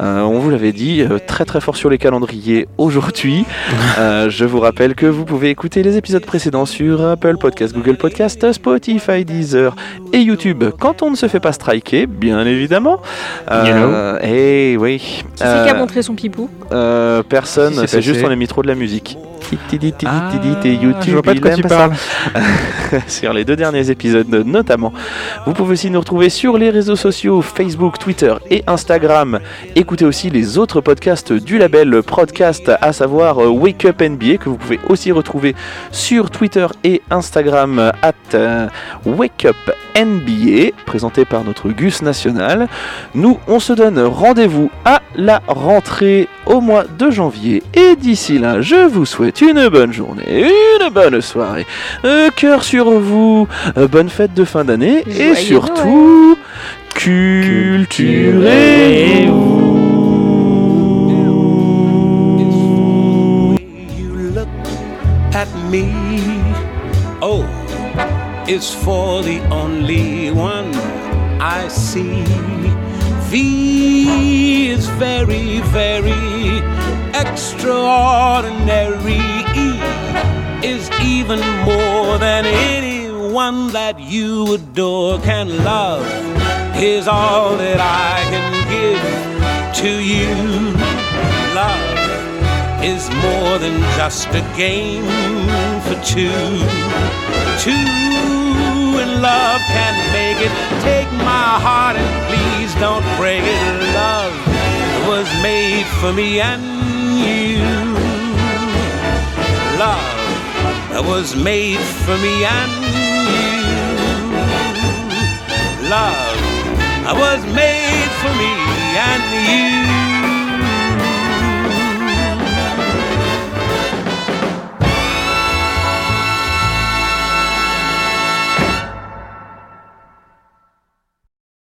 Speaker 1: Euh, on vous l'avait dit, très très fort sur les calendriers aujourd'hui. Je vous rappelle que vous pouvez écouter les épisodes précédents sur Apple Podcast, Google Podcast, Spotify, Deezer et YouTube quand on ne se fait pas striker, bien évidemment. Euh, et oui.
Speaker 4: Qui c'est qui a
Speaker 1: Euh,
Speaker 4: montré son pipou?
Speaker 1: euh, personne,
Speaker 3: Si, c'est
Speaker 1: c'est juste on a mis trop de la musique. Ah, et YouTube.
Speaker 3: je vois pas de quoi tu parles.
Speaker 1: sur les deux derniers épisodes notamment. Vous pouvez aussi nous retrouver sur les réseaux sociaux Facebook, Twitter et Instagram. Écoutez aussi les autres podcasts du label Podcast, à savoir euh, Wake Up NBA, que vous pouvez aussi retrouver sur Twitter et Instagram at euh, Wake Up NBA, présenté par notre Gus National. Nous, on se donne rendez-vous à la rentrée au mois de janvier. Et d'ici là, je vous souhaite une bonne journée, une bonne soirée, euh, cœur sur vous, euh, bonne fête de fin d'année et surtout, culturez-vous.
Speaker 6: at me. Oh, it's for the only one I see. V is very, very extraordinary. Is even more than anyone that you adore can love. Is all that I can give to you. Love is more than just a game for two. Two in love can make it. Take my heart and please don't break it. Love was made for me and you. Love that was made for me and you. Love was made for me and you.